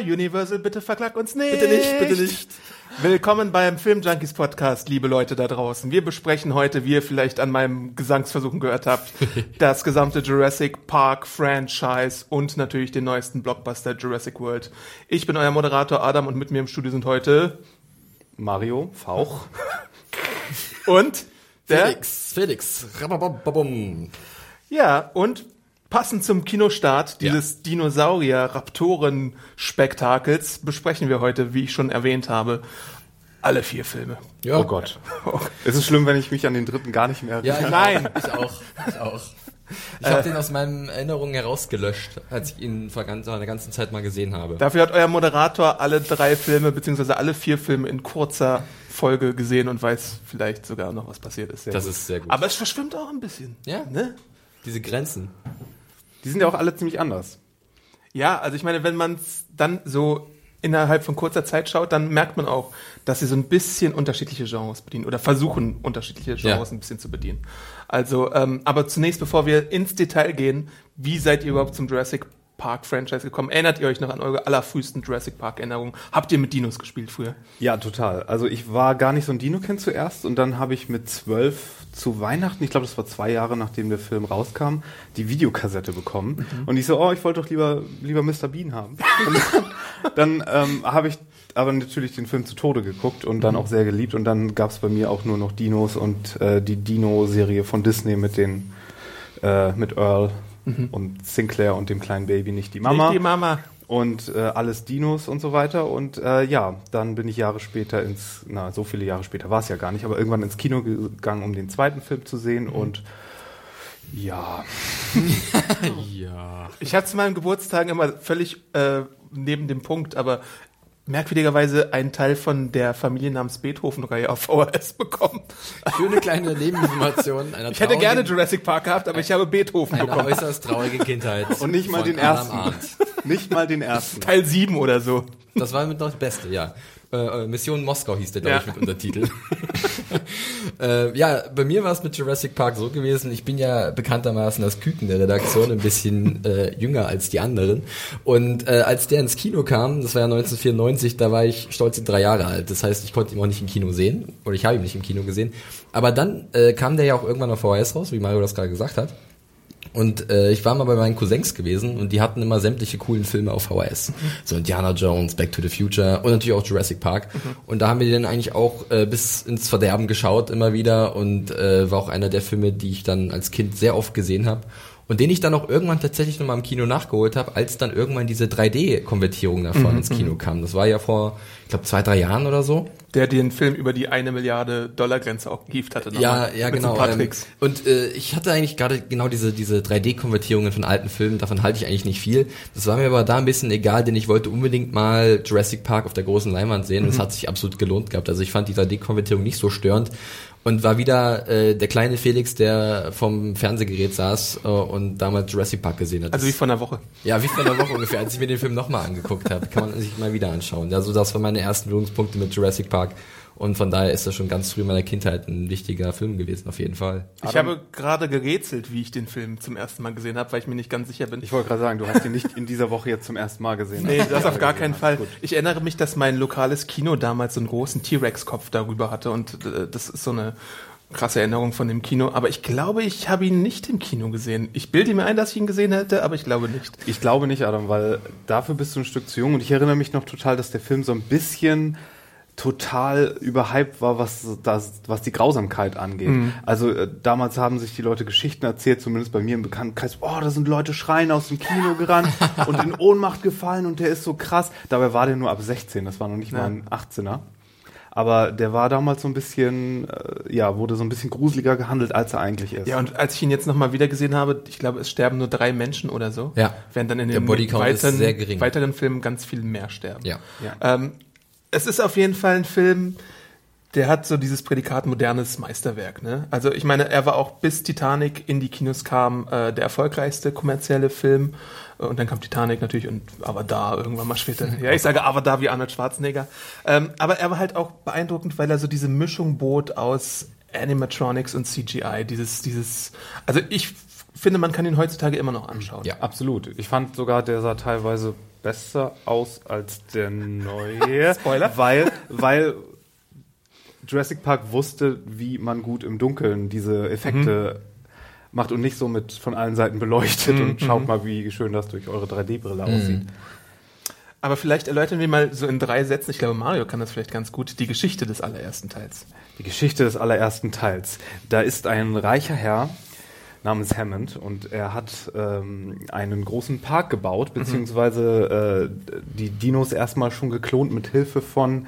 Universal, bitte verklag uns nicht. Bitte nicht, bitte nicht. Willkommen beim Film Junkies Podcast, liebe Leute da draußen. Wir besprechen heute, wie ihr vielleicht an meinem Gesangsversuchen gehört habt, das gesamte Jurassic Park Franchise und natürlich den neuesten Blockbuster Jurassic World. Ich bin euer Moderator Adam und mit mir im Studio sind heute Mario, Fauch. und der Felix, Felix. Rababababum. Ja, und passend zum Kinostart dieses Dinosaurier-Raptoren-Spektakels besprechen wir heute, wie ich schon erwähnt habe, alle vier Filme. Ja. Oh Gott. Es ist schlimm, wenn ich mich an den dritten gar nicht mehr Ja, erinnere. ich, Nein. ich auch. Ich auch. Ich habe den aus meinen Erinnerungen herausgelöscht, als ich ihn vor ganz, einer ganzen Zeit mal gesehen habe. Dafür hat euer Moderator alle drei Filme, beziehungsweise alle vier Filme in kurzer Folge gesehen und weiß vielleicht sogar noch, was passiert ist. Sehr Das gut. ist sehr gut. Aber es verschwimmt auch ein bisschen. Ja. Ne? Diese Grenzen. Die sind ja auch alle ziemlich anders. Ja, also ich meine, wenn man es dann so innerhalb von kurzer Zeit schaut, dann merkt man auch, dass sie so ein bisschen unterschiedliche Genres bedienen oder versuchen, unterschiedliche Genres Ja. ein bisschen zu bedienen. Also, ähm, aber zunächst, bevor wir ins Detail gehen, wie seid ihr überhaupt zum Jurassic Park Franchise gekommen? Erinnert ihr euch noch an eure allerfrühesten Jurassic Park Erinnerungen? Habt ihr mit Dinos gespielt früher? Ja, total. Also ich war gar nicht so ein Dino-Kind zuerst und dann habe ich mit zwölf zu Weihnachten, ich glaube, das war zwei Jahre nachdem der Film rauskam, die Videokassette bekommen. Und ich so, oh, ich wollte doch lieber, lieber Mr. Bean haben. Dann ähm, habe ich aber natürlich den Film zu Tode geguckt und dann auch sehr geliebt. Und dann gab es bei mir auch nur noch Dinos und äh, die Dino-Serie von Disney mit den äh, mit Earl und Sinclair und dem kleinen Baby, nicht die Mama Nicht die Mama. und äh, alles Dinos und so weiter. Und äh, ja, dann bin ich Jahre später ins, na, so viele Jahre später war es ja gar nicht, aber irgendwann ins Kino gegangen, um den zweiten Film zu sehen. Und ja, Ja. Ich hatte zu meinen Geburtstagen immer völlig äh, neben dem Punkt, aber merkwürdigerweise einen Teil von der Familie namens Beethoven-Reihe auf VHS bekommen. Schöne kleine Nebeninformation. Einer Ich hätte gerne Jurassic Park gehabt, aber ich habe Beethoven eine bekommen. äußerst traurige Kindheit. und nicht mal den ersten. Nicht mal den ersten. Teil 7 oder so. Das war mit noch das Beste, ja. Äh, Mission Moskau hieß der, glaube Ja. ich, mit Untertitel. äh, ja, bei mir war es mit Jurassic Park so gewesen, ich bin ja bekanntermaßen das Küken der Redaktion, ein bisschen äh, jünger als die anderen. Und äh, als der ins Kino kam, das war ja 1994, da war ich stolze drei Jahre alt. Das heißt, ich konnte ihn auch nicht im Kino sehen, oder ich habe ihn nicht im Kino gesehen. Aber dann äh, kam der ja auch irgendwann auf VHS raus, wie Mario das gerade gesagt hat. Und äh, ich war mal bei meinen Cousins gewesen und die hatten immer sämtliche coolen Filme auf VHS. So Indiana Jones, Back to the Future und natürlich auch Jurassic Park. Und da haben wir den eigentlich auch äh, bis ins Verderben geschaut immer wieder und äh, war auch einer der Filme, die ich dann als Kind sehr oft gesehen habe. Und den ich dann auch irgendwann tatsächlich nochmal im Kino nachgeholt habe, als dann irgendwann diese 3D-Konvertierung davon ins Kino kam. Das war ja vor, ich glaube, zwei, drei Jahren oder so. Der den Film über die eine Milliarde Dollar Grenze auch gehievt hatte. Ja, nochmal. ja, Mit genau. So ähm. Und äh, ich hatte eigentlich gerade genau diese, diese 3D-Konvertierungen von alten Filmen, davon halte ich eigentlich nicht viel. Das war mir aber da ein bisschen egal, denn ich wollte unbedingt mal Jurassic Park auf der großen Leinwand sehen. und Es hat sich absolut gelohnt gehabt. Also ich fand die 3D-Konvertierung nicht so störend. Und war wieder äh, der kleine Felix, der vom Fernsehgerät saß äh, und damals Jurassic Park gesehen hat. Also wie von einer Woche. ja, wie vor einer Woche ungefähr, als ich mir den Film nochmal angeguckt habe. Kann man sich mal wieder anschauen. Also das waren meine ersten Berührungspunkte mit Jurassic Park. Und von daher ist das schon ganz früh in meiner Kindheit ein wichtiger Film gewesen, auf jeden Fall. Ich habe gerade gerätselt, wie ich den Film zum ersten Mal gesehen habe, weil ich mir nicht ganz sicher bin. Ich wollte gerade sagen, du hast ihn nicht in dieser Woche jetzt zum ersten Mal gesehen. Nee, das auf gar keinen Fall. Gut. Ich erinnere mich, dass mein lokales Kino damals so einen großen T-Rex-Kopf darüber hatte und äh, das ist so eine krasse Erinnerung von dem Kino. Aber ich glaube, ich habe ihn nicht im Kino gesehen. Ich bilde mir ein, dass ich ihn gesehen hätte, aber ich glaube nicht. Ich glaube nicht, Adam, weil dafür bist du ein Stück zu jung und ich erinnere mich noch total, dass der Film so ein bisschen total überhyped war, was das, was die Grausamkeit angeht. Mhm. Also äh, damals haben sich die Leute Geschichten erzählt, zumindest bei mir im Bekanntenkreis, oh, da sind Leute schreien aus dem Kino gerannt und in Ohnmacht gefallen und der ist so krass. Dabei war der nur ab 16, das war noch nicht Ja. mal ein 18er. Aber der war damals so ein bisschen, äh, ja, wurde so ein bisschen gruseliger gehandelt, als er eigentlich ist. Ja, und als ich ihn jetzt nochmal wieder gesehen habe, ich glaube, es sterben nur drei Menschen oder so. Ja. Während dann in Der den weiteren, weiteren Filmen ganz viel mehr sterben. Ja. Ja. Ähm, es ist auf jeden Fall ein Film, der hat so dieses Prädikat modernes Meisterwerk. Ne? Also ich meine, er war auch bis Titanic in die Kinos kam äh, der erfolgreichste kommerzielle Film. Äh, Und dann kam Titanic natürlich und Avatar irgendwann mal später. Ja, ich sage Avatar wie Arnold Schwarzenegger. Ähm, aber er war halt auch beeindruckend, weil er so diese Mischung bot aus Animatronics und CGI. Dieses, dieses, also ich finde, man kann ihn heutzutage immer noch anschauen. Ja. Absolut. Ich fand sogar, der sah teilweise besser aus als der neue. Spoiler. Weil, weil Jurassic Park wusste, wie man gut im Dunkeln diese Effekte macht und nicht so mit von allen Seiten beleuchtet und schaut mal, wie schön das durch eure 3D-Brille aussieht. Aber vielleicht erläutern wir mal so in drei Sätzen, ich glaube Mario kann das vielleicht ganz gut, die Geschichte des allerersten Teils. Die Geschichte des allerersten Teils. Da ist ein reicher Herr namens Hammond und er hat ähm, einen großen Park gebaut, beziehungsweise äh, die Dinos erstmal schon geklont mit Hilfe von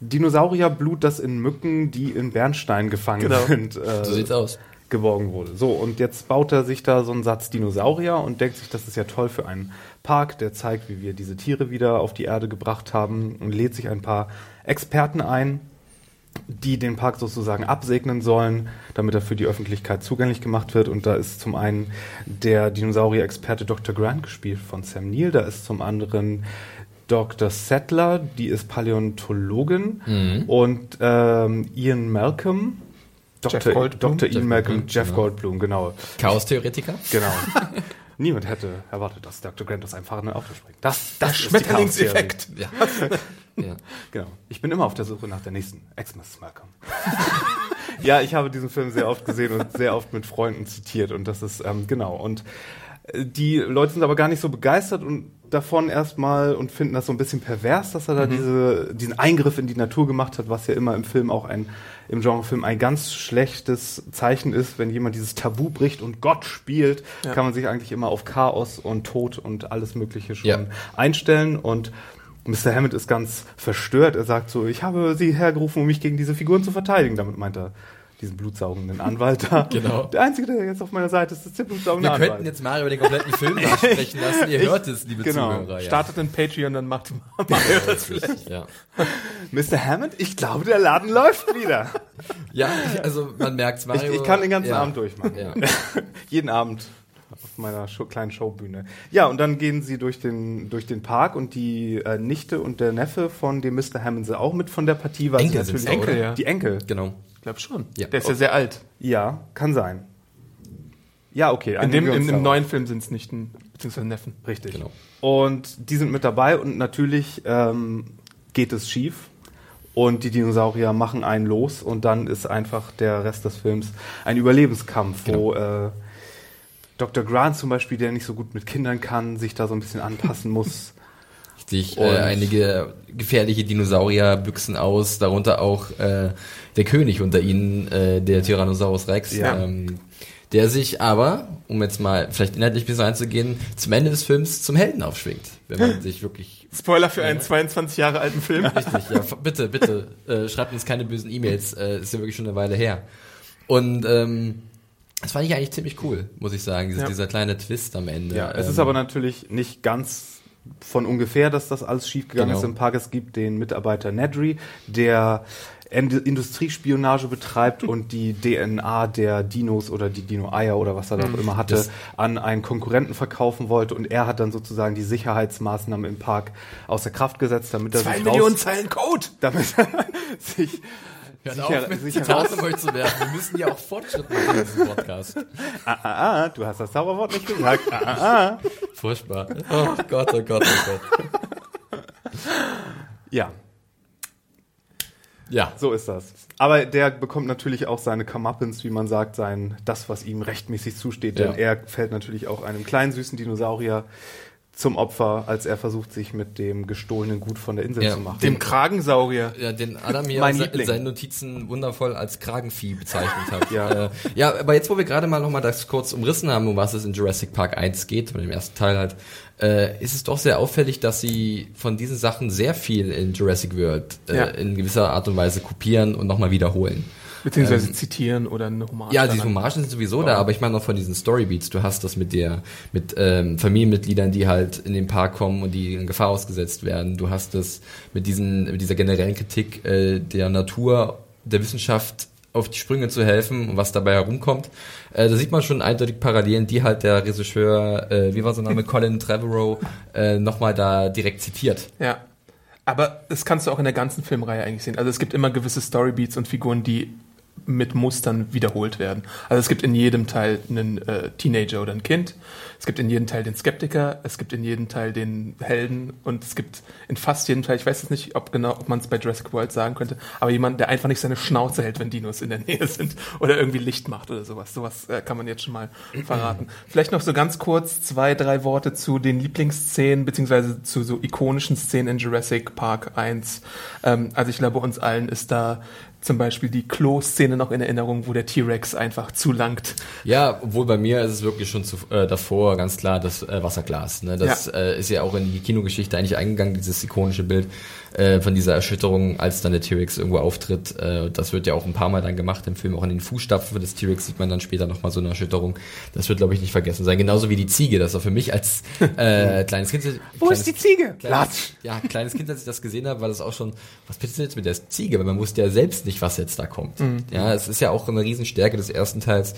Dinosaurierblut, das in Mücken, die in Bernstein gefangen Genau. sind, äh, So sieht's aus. geborgen wurde. So, und jetzt baut er sich da so einen Satz Dinosaurier und denkt sich, das ist ja toll für einen Park, der zeigt, wie wir diese Tiere wieder auf die Erde gebracht haben und lädt sich ein paar Experten ein, die den Park sozusagen absegnen sollen, damit er für die Öffentlichkeit zugänglich gemacht wird. Und da ist zum einen der Dinosaurier-Experte Dr. Grant, gespielt von Sam Neill, da ist zum anderen Dr. Settler, die ist Paläontologin und ähm, Ian Malcolm, Jeff Dr. Goldblum. Dr. Ian Jeff Malcolm, Goldblum, Jeff genau. Goldblum, genau. Chaos-Theoretiker? Genau. Niemand hätte erwartet, dass Dr. Grant aus einem fahrenden Auto springt. Das, das ist die Schmetterlingseffekt. Ja. Ja. Genau. Ich bin immer auf der Suche nach der nächsten Xmas Malcolm. ja, ich habe diesen Film sehr oft gesehen und sehr oft mit Freunden zitiert und das ist ähm, genau und äh, die Leute sind aber gar nicht so begeistert und davon erstmal und finden das so ein bisschen pervers, dass er da diese, diesen Eingriff in die Natur gemacht hat, was ja immer im Film auch ein, im Genrefilm ein ganz schlechtes Zeichen ist, wenn jemand dieses Tabu bricht und Gott spielt, Ja. kann man sich eigentlich immer auf Chaos und Tod und alles Mögliche schon Ja. einstellen und Mr. Hammond ist ganz verstört. Er sagt so, ich habe sie hergerufen, um mich gegen diese Figuren zu verteidigen. Damit meint er diesen blutsaugenden Anwalt da. Genau. Der Einzige, der jetzt auf meiner Seite ist, ist der blutsaugende Wir Anwalt. könnten jetzt Mario den kompletten Film nachsprechen lassen. Ihr hört es, liebe genau. Zuhörer. Ja. Startet ein Patreon, dann macht Mario das vielleicht. Ja. Mr. Hammond, ich glaube, der Laden läuft wieder. ja, also man merkt Ich, Mario. ich kann den ganzen ja. Abend durchmachen. Ja. Jeden Abend auf meiner Show, kleinen Showbühne. Ja, und dann gehen sie durch den, durch den Park und die äh, Nichte und der Neffe von dem Mr. Hammond sind auch mit von der Partie. Weil sie Enkel sind's natürlich auch, oder? Die Enkel. Genau. Ich glaube schon. Ja. Der ist ja sehr alt. Ja, kann sein. Ja, okay. In dem, im, im neuen Film sind es nicht ein, beziehungsweise Neffen. Richtig. Genau. Und die sind mit dabei und natürlich ähm, geht es schief. Und die Dinosaurier machen einen los und dann ist einfach der Rest des Films ein Überlebenskampf, wo äh, Dr. Grant zum Beispiel, der nicht so gut mit Kindern kann, sich da so ein bisschen anpassen muss. Richtig, äh, einige gefährliche Dinosaurier büchsen aus, darunter auch äh, der König unter ihnen, äh, der Tyrannosaurus Rex, Ja. ähm, der sich aber, um jetzt mal vielleicht inhaltlich ein bisschen einzugehen, zum Ende des Films zum Helden aufschwingt, wenn man sich wirklich Spoiler für einen 22 Jahre alten Film. Richtig, ja, bitte, bitte, äh, schreibt uns keine bösen E-Mails, äh, ist ja wirklich schon eine Weile her. Und ähm, das fand ich eigentlich ziemlich cool, muss ich sagen, dieser, Ja. dieser kleine Twist am Ende. Ja, es ähm, ist aber natürlich nicht ganz von ungefähr, dass das alles schiefgegangen Genau. ist im Park. Es gibt den Mitarbeiter Nedry, der Ind- Industriespionage betreibt und die DNA der Dinos oder die Dino-Eier oder was er da auch immer hatte, Das- an einen Konkurrenten verkaufen wollte und er hat dann sozusagen die Sicherheitsmaßnahmen im Park außer Kraft gesetzt, damit er Zwei sich Millionen raus, Zeilen Code. damit er sich Hört sich auf, mit sich euch zu werden. Wir müssen ja auch Fortschritte machen in diesem Podcast. ah, ah, ah, du hast das Zauberwort nicht gesagt. Ah, ah, ah. Furchtbar. Oh Gott, oh Gott, oh Gott. Ja, Ja, So ist das. Aber der bekommt natürlich auch seine Comeuppance, wie man sagt, sein, das, was ihm rechtmäßig zusteht. Denn Ja. er fällt natürlich auch einem kleinen süßen Dinosaurier zum Opfer, als er versucht, sich mit dem gestohlenen Gut von der Insel Ja, zu machen. Dem Kragensaurier. Ja, den Adam hier in seinen Notizen wundervoll als Kragenvieh bezeichnet hat. Ja. Äh, ja, aber jetzt, wo wir gerade mal nochmal das kurz umrissen haben, um was es in Jurassic Park 1 geht, mit dem ersten Teil halt, äh, ist es doch sehr auffällig, dass sie von diesen Sachen sehr viel in Jurassic World äh, Ja. in gewisser Art und Weise kopieren und nochmal wiederholen. Beziehungsweise zitieren oder eine Hommage. Ja, die. Hommagen sind sowieso da, aber ich meine auch von diesen Storybeats. Du hast das mit der, mit ähm, Familienmitgliedern, die halt in den Park kommen und die in Gefahr ausgesetzt werden. Du hast das mit diesen, mit dieser generellen Kritik äh, der Natur, der Wissenschaft auf die Sprünge zu helfen und was dabei herumkommt. Äh, da sieht man schon eindeutig Parallelen, die halt der Regisseur, äh, wie war sein Name, Colin Trevorrow, äh, nochmal da direkt zitiert. Ja. Aber das kannst du auch in der ganzen Filmreihe eigentlich sehen. Also es gibt immer gewisse Storybeats und Figuren, die mit Mustern wiederholt werden. Also es gibt in jedem Teil einen äh, Teenager oder ein Kind, es gibt in jedem Teil den Skeptiker, es gibt in jedem Teil den Helden und es gibt in fast jedem Teil, ich weiß jetzt nicht, ob genau, ob man es bei Jurassic World sagen könnte, aber jemand, der einfach nicht seine Schnauze hält, wenn Dinos in der Nähe sind oder irgendwie Licht macht oder sowas. Sowas äh, kann man jetzt schon mal verraten. Vielleicht noch so ganz kurz zwei, drei Worte zu den Lieblingsszenen beziehungsweise zu so ikonischen Szenen in Jurassic Park 1. Ähm, also ich glaube, uns allen ist da zum Beispiel die Klo-Szene noch in Erinnerung, wo der T-Rex einfach zulangt. Ja, obwohl bei mir ist es wirklich schon zu, äh, davor ganz klar das äh, Wasserglas. Ne? Das Ja. Äh, ist ja auch in die Kinogeschichte eigentlich eingegangen, dieses ikonische Bild äh, von dieser Erschütterung, als dann der T-Rex irgendwo auftritt. Äh, das wird ja auch ein paar Mal dann gemacht im Film. Auch in den Fußstapfen des T-Rex sieht man dann später nochmal so eine Erschütterung. Das wird, glaube ich, nicht vergessen sein. Genauso wie die Ziege. Das war für mich als äh, kleines Kind... Wo ist die Ziege? Kleines, ja, kleines Kind, als ich das gesehen habe, war das auch schon, was ist jetzt mit der Ziege? Weil man wusste ja selbst nicht, was jetzt da kommt. Ja, es ist ja auch eine Riesenstärke des ersten Teils,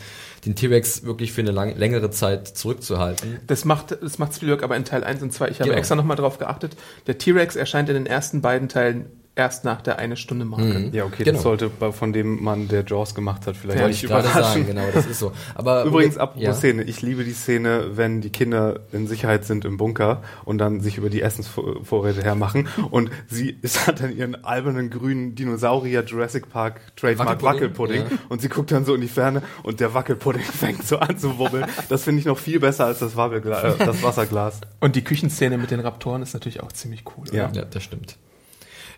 den T-Rex wirklich für eine lang, längere Zeit zurückzuhalten. Das macht, das macht Spielberg aber in Teil 1 und 2. Ich habe Genau. extra nochmal drauf geachtet. Der T-Rex erscheint in den ersten beiden Teilen erst nach der eine Stunde Marke. Ja, okay, Genau. das sollte bei- von dem Mann, der Jaws gemacht hat, vielleicht Ja, nicht Ich gerade überraschen. sagen, genau, das ist so. Aber Übrigens, apropos ja. Szene, ich liebe die Szene, wenn die Kinder in Sicherheit sind im Bunker und dann sich über die Essensvorräte hermachen und sie hat dann ihren albernen grünen Dinosaurier Jurassic Park Trademark Wackelpudding, Wackelpudding und sie guckt dann so in die Ferne und der Wackelpudding fängt so an zu wubbeln. Das finde ich noch viel besser als das, Wabbelgla äh, das Wasserglas. Und die Küchenszene mit den Raptoren ist natürlich auch ziemlich cool. Ja. Ja, das stimmt.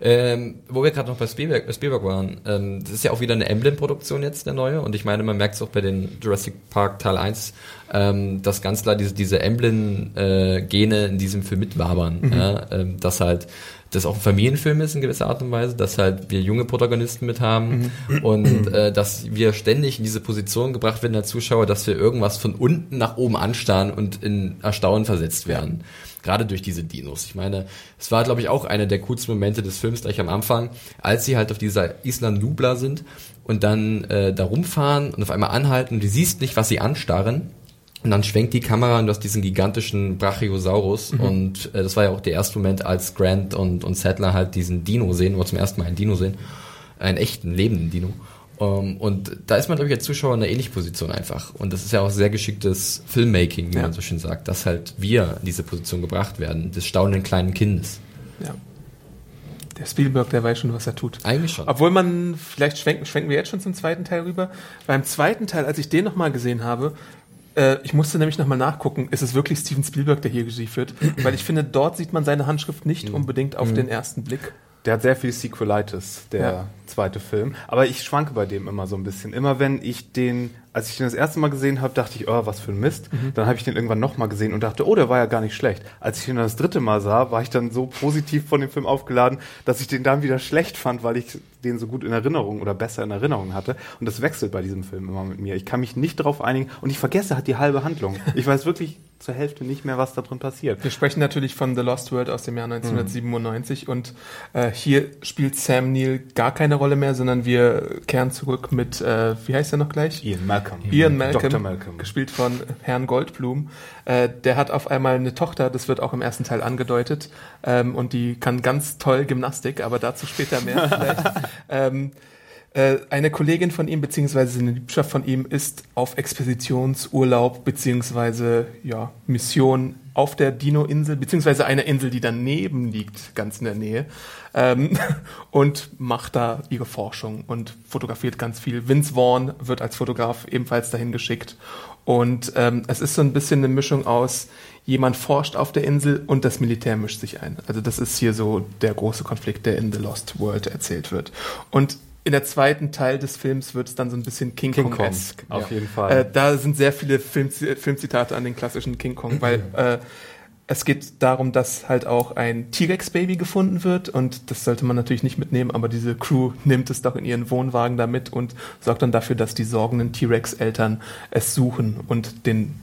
Ähm, wo wir gerade noch bei Spielberg, äh, Spielberg waren, ähm, das ist ja auch wieder eine Emblem-Produktion jetzt, der neue. Und ich meine, man merkt es auch bei den Jurassic Park Teil 1, ähm, dass ganz klar diese, diese Emblem-Gene in diesem Film mitwabern. Ja? Ähm, dass halt das auch ein Familienfilm ist in gewisser Art und Weise, dass halt wir junge Protagonisten mit haben und äh, dass wir ständig in diese Position gebracht werden als Zuschauer, dass wir irgendwas von unten nach oben anstarren und in Erstaunen versetzt werden. Gerade durch diese Dinos. Ich meine, es war, glaube ich, auch einer der coolsten Momente des Films gleich am Anfang, als sie halt auf dieser Isla Nubla sind und dann äh, da rumfahren und auf einmal anhalten und du siehst nicht, was sie anstarren. Und dann schwenkt die Kamera und du hast diesen gigantischen Brachiosaurus. Und äh, das war ja auch der erste Moment, als Grant und, und Sattler halt diesen Dino sehen, oder zum ersten Mal einen Dino sehen. Einen echten, lebenden Dino. Um, und da ist man, glaube ich, als Zuschauer in einer ähnlichen Position einfach. Und das ist ja auch sehr geschicktes Filmmaking, wie Ja. man so schön sagt, dass halt wir in diese Position gebracht werden, des staunenden kleinen Kindes. Ja. Der Spielberg, der weiß schon, was er tut. Eigentlich schon. Obwohl man, vielleicht schwenken, schwenken wir jetzt schon zum zweiten Teil rüber. Beim zweiten Teil, als ich den nochmal gesehen habe, äh, ich musste nämlich nochmal nachgucken, ist es wirklich Steven Spielberg, der hier Regie führt? Weil ich finde, dort sieht man seine Handschrift nicht unbedingt auf den ersten Blick. Der hat sehr viel Sequelitis, der Ja. zweite Film. Aber ich schwanke bei dem immer so ein bisschen. Immer wenn ich den, als ich den das erste Mal gesehen habe, dachte ich, oh, was für ein Mist. Dann habe ich den irgendwann nochmal gesehen und dachte, oh, der war ja gar nicht schlecht. Als ich den das dritte Mal sah, war ich dann so positiv von dem Film aufgeladen, dass ich den dann wieder schlecht fand, weil ich den so gut in Erinnerung oder besser in Erinnerung hatte. Und das wechselt bei diesem Film immer mit mir. Ich kann mich nicht darauf einigen und ich vergesse halt die halbe Handlung. Ich weiß wirklich zur Hälfte nicht mehr, was da drin passiert. Wir sprechen natürlich von The Lost World aus dem Jahr 1997 und äh, hier spielt Sam Neill gar keine Rolle mehr, sondern wir kehren zurück mit, äh, wie heißt er noch gleich? Ian Malcolm. Ian Malcolm. Malcolm. gespielt von Herrn Goldblum. Äh, der hat auf einmal eine Tochter, das wird auch im ersten Teil angedeutet, ähm, und die kann ganz toll Gymnastik, aber dazu später mehr vielleicht. ähm, äh, eine Kollegin von ihm, beziehungsweise eine Liebschaft von ihm, ist auf Expeditionsurlaub, beziehungsweise ja, Mission auf der Dino-Insel, beziehungsweise einer Insel, die daneben liegt, ganz in der Nähe, ähm, und macht da ihre Forschung und fotografiert ganz viel. Vince Vaughn wird als Fotograf ebenfalls dahin geschickt. Und ähm, es ist so ein bisschen eine Mischung aus jemand forscht auf der Insel und das Militär mischt sich ein. Also das ist hier so der große Konflikt, der in The Lost World erzählt wird. Und in der zweiten Teil des Films wird es dann so ein bisschen King, King Kong Kong, esque. auf jeden Äh, Fall. da sind sehr viele Film, Filmzitate an den klassischen King Kong, weil äh, es geht darum, dass halt auch ein T-Rex-Baby gefunden wird und das sollte man natürlich nicht mitnehmen, aber diese Crew nimmt es doch in ihren Wohnwagen da mit und sorgt dann dafür, dass die sorgenden T-Rex-Eltern es suchen und den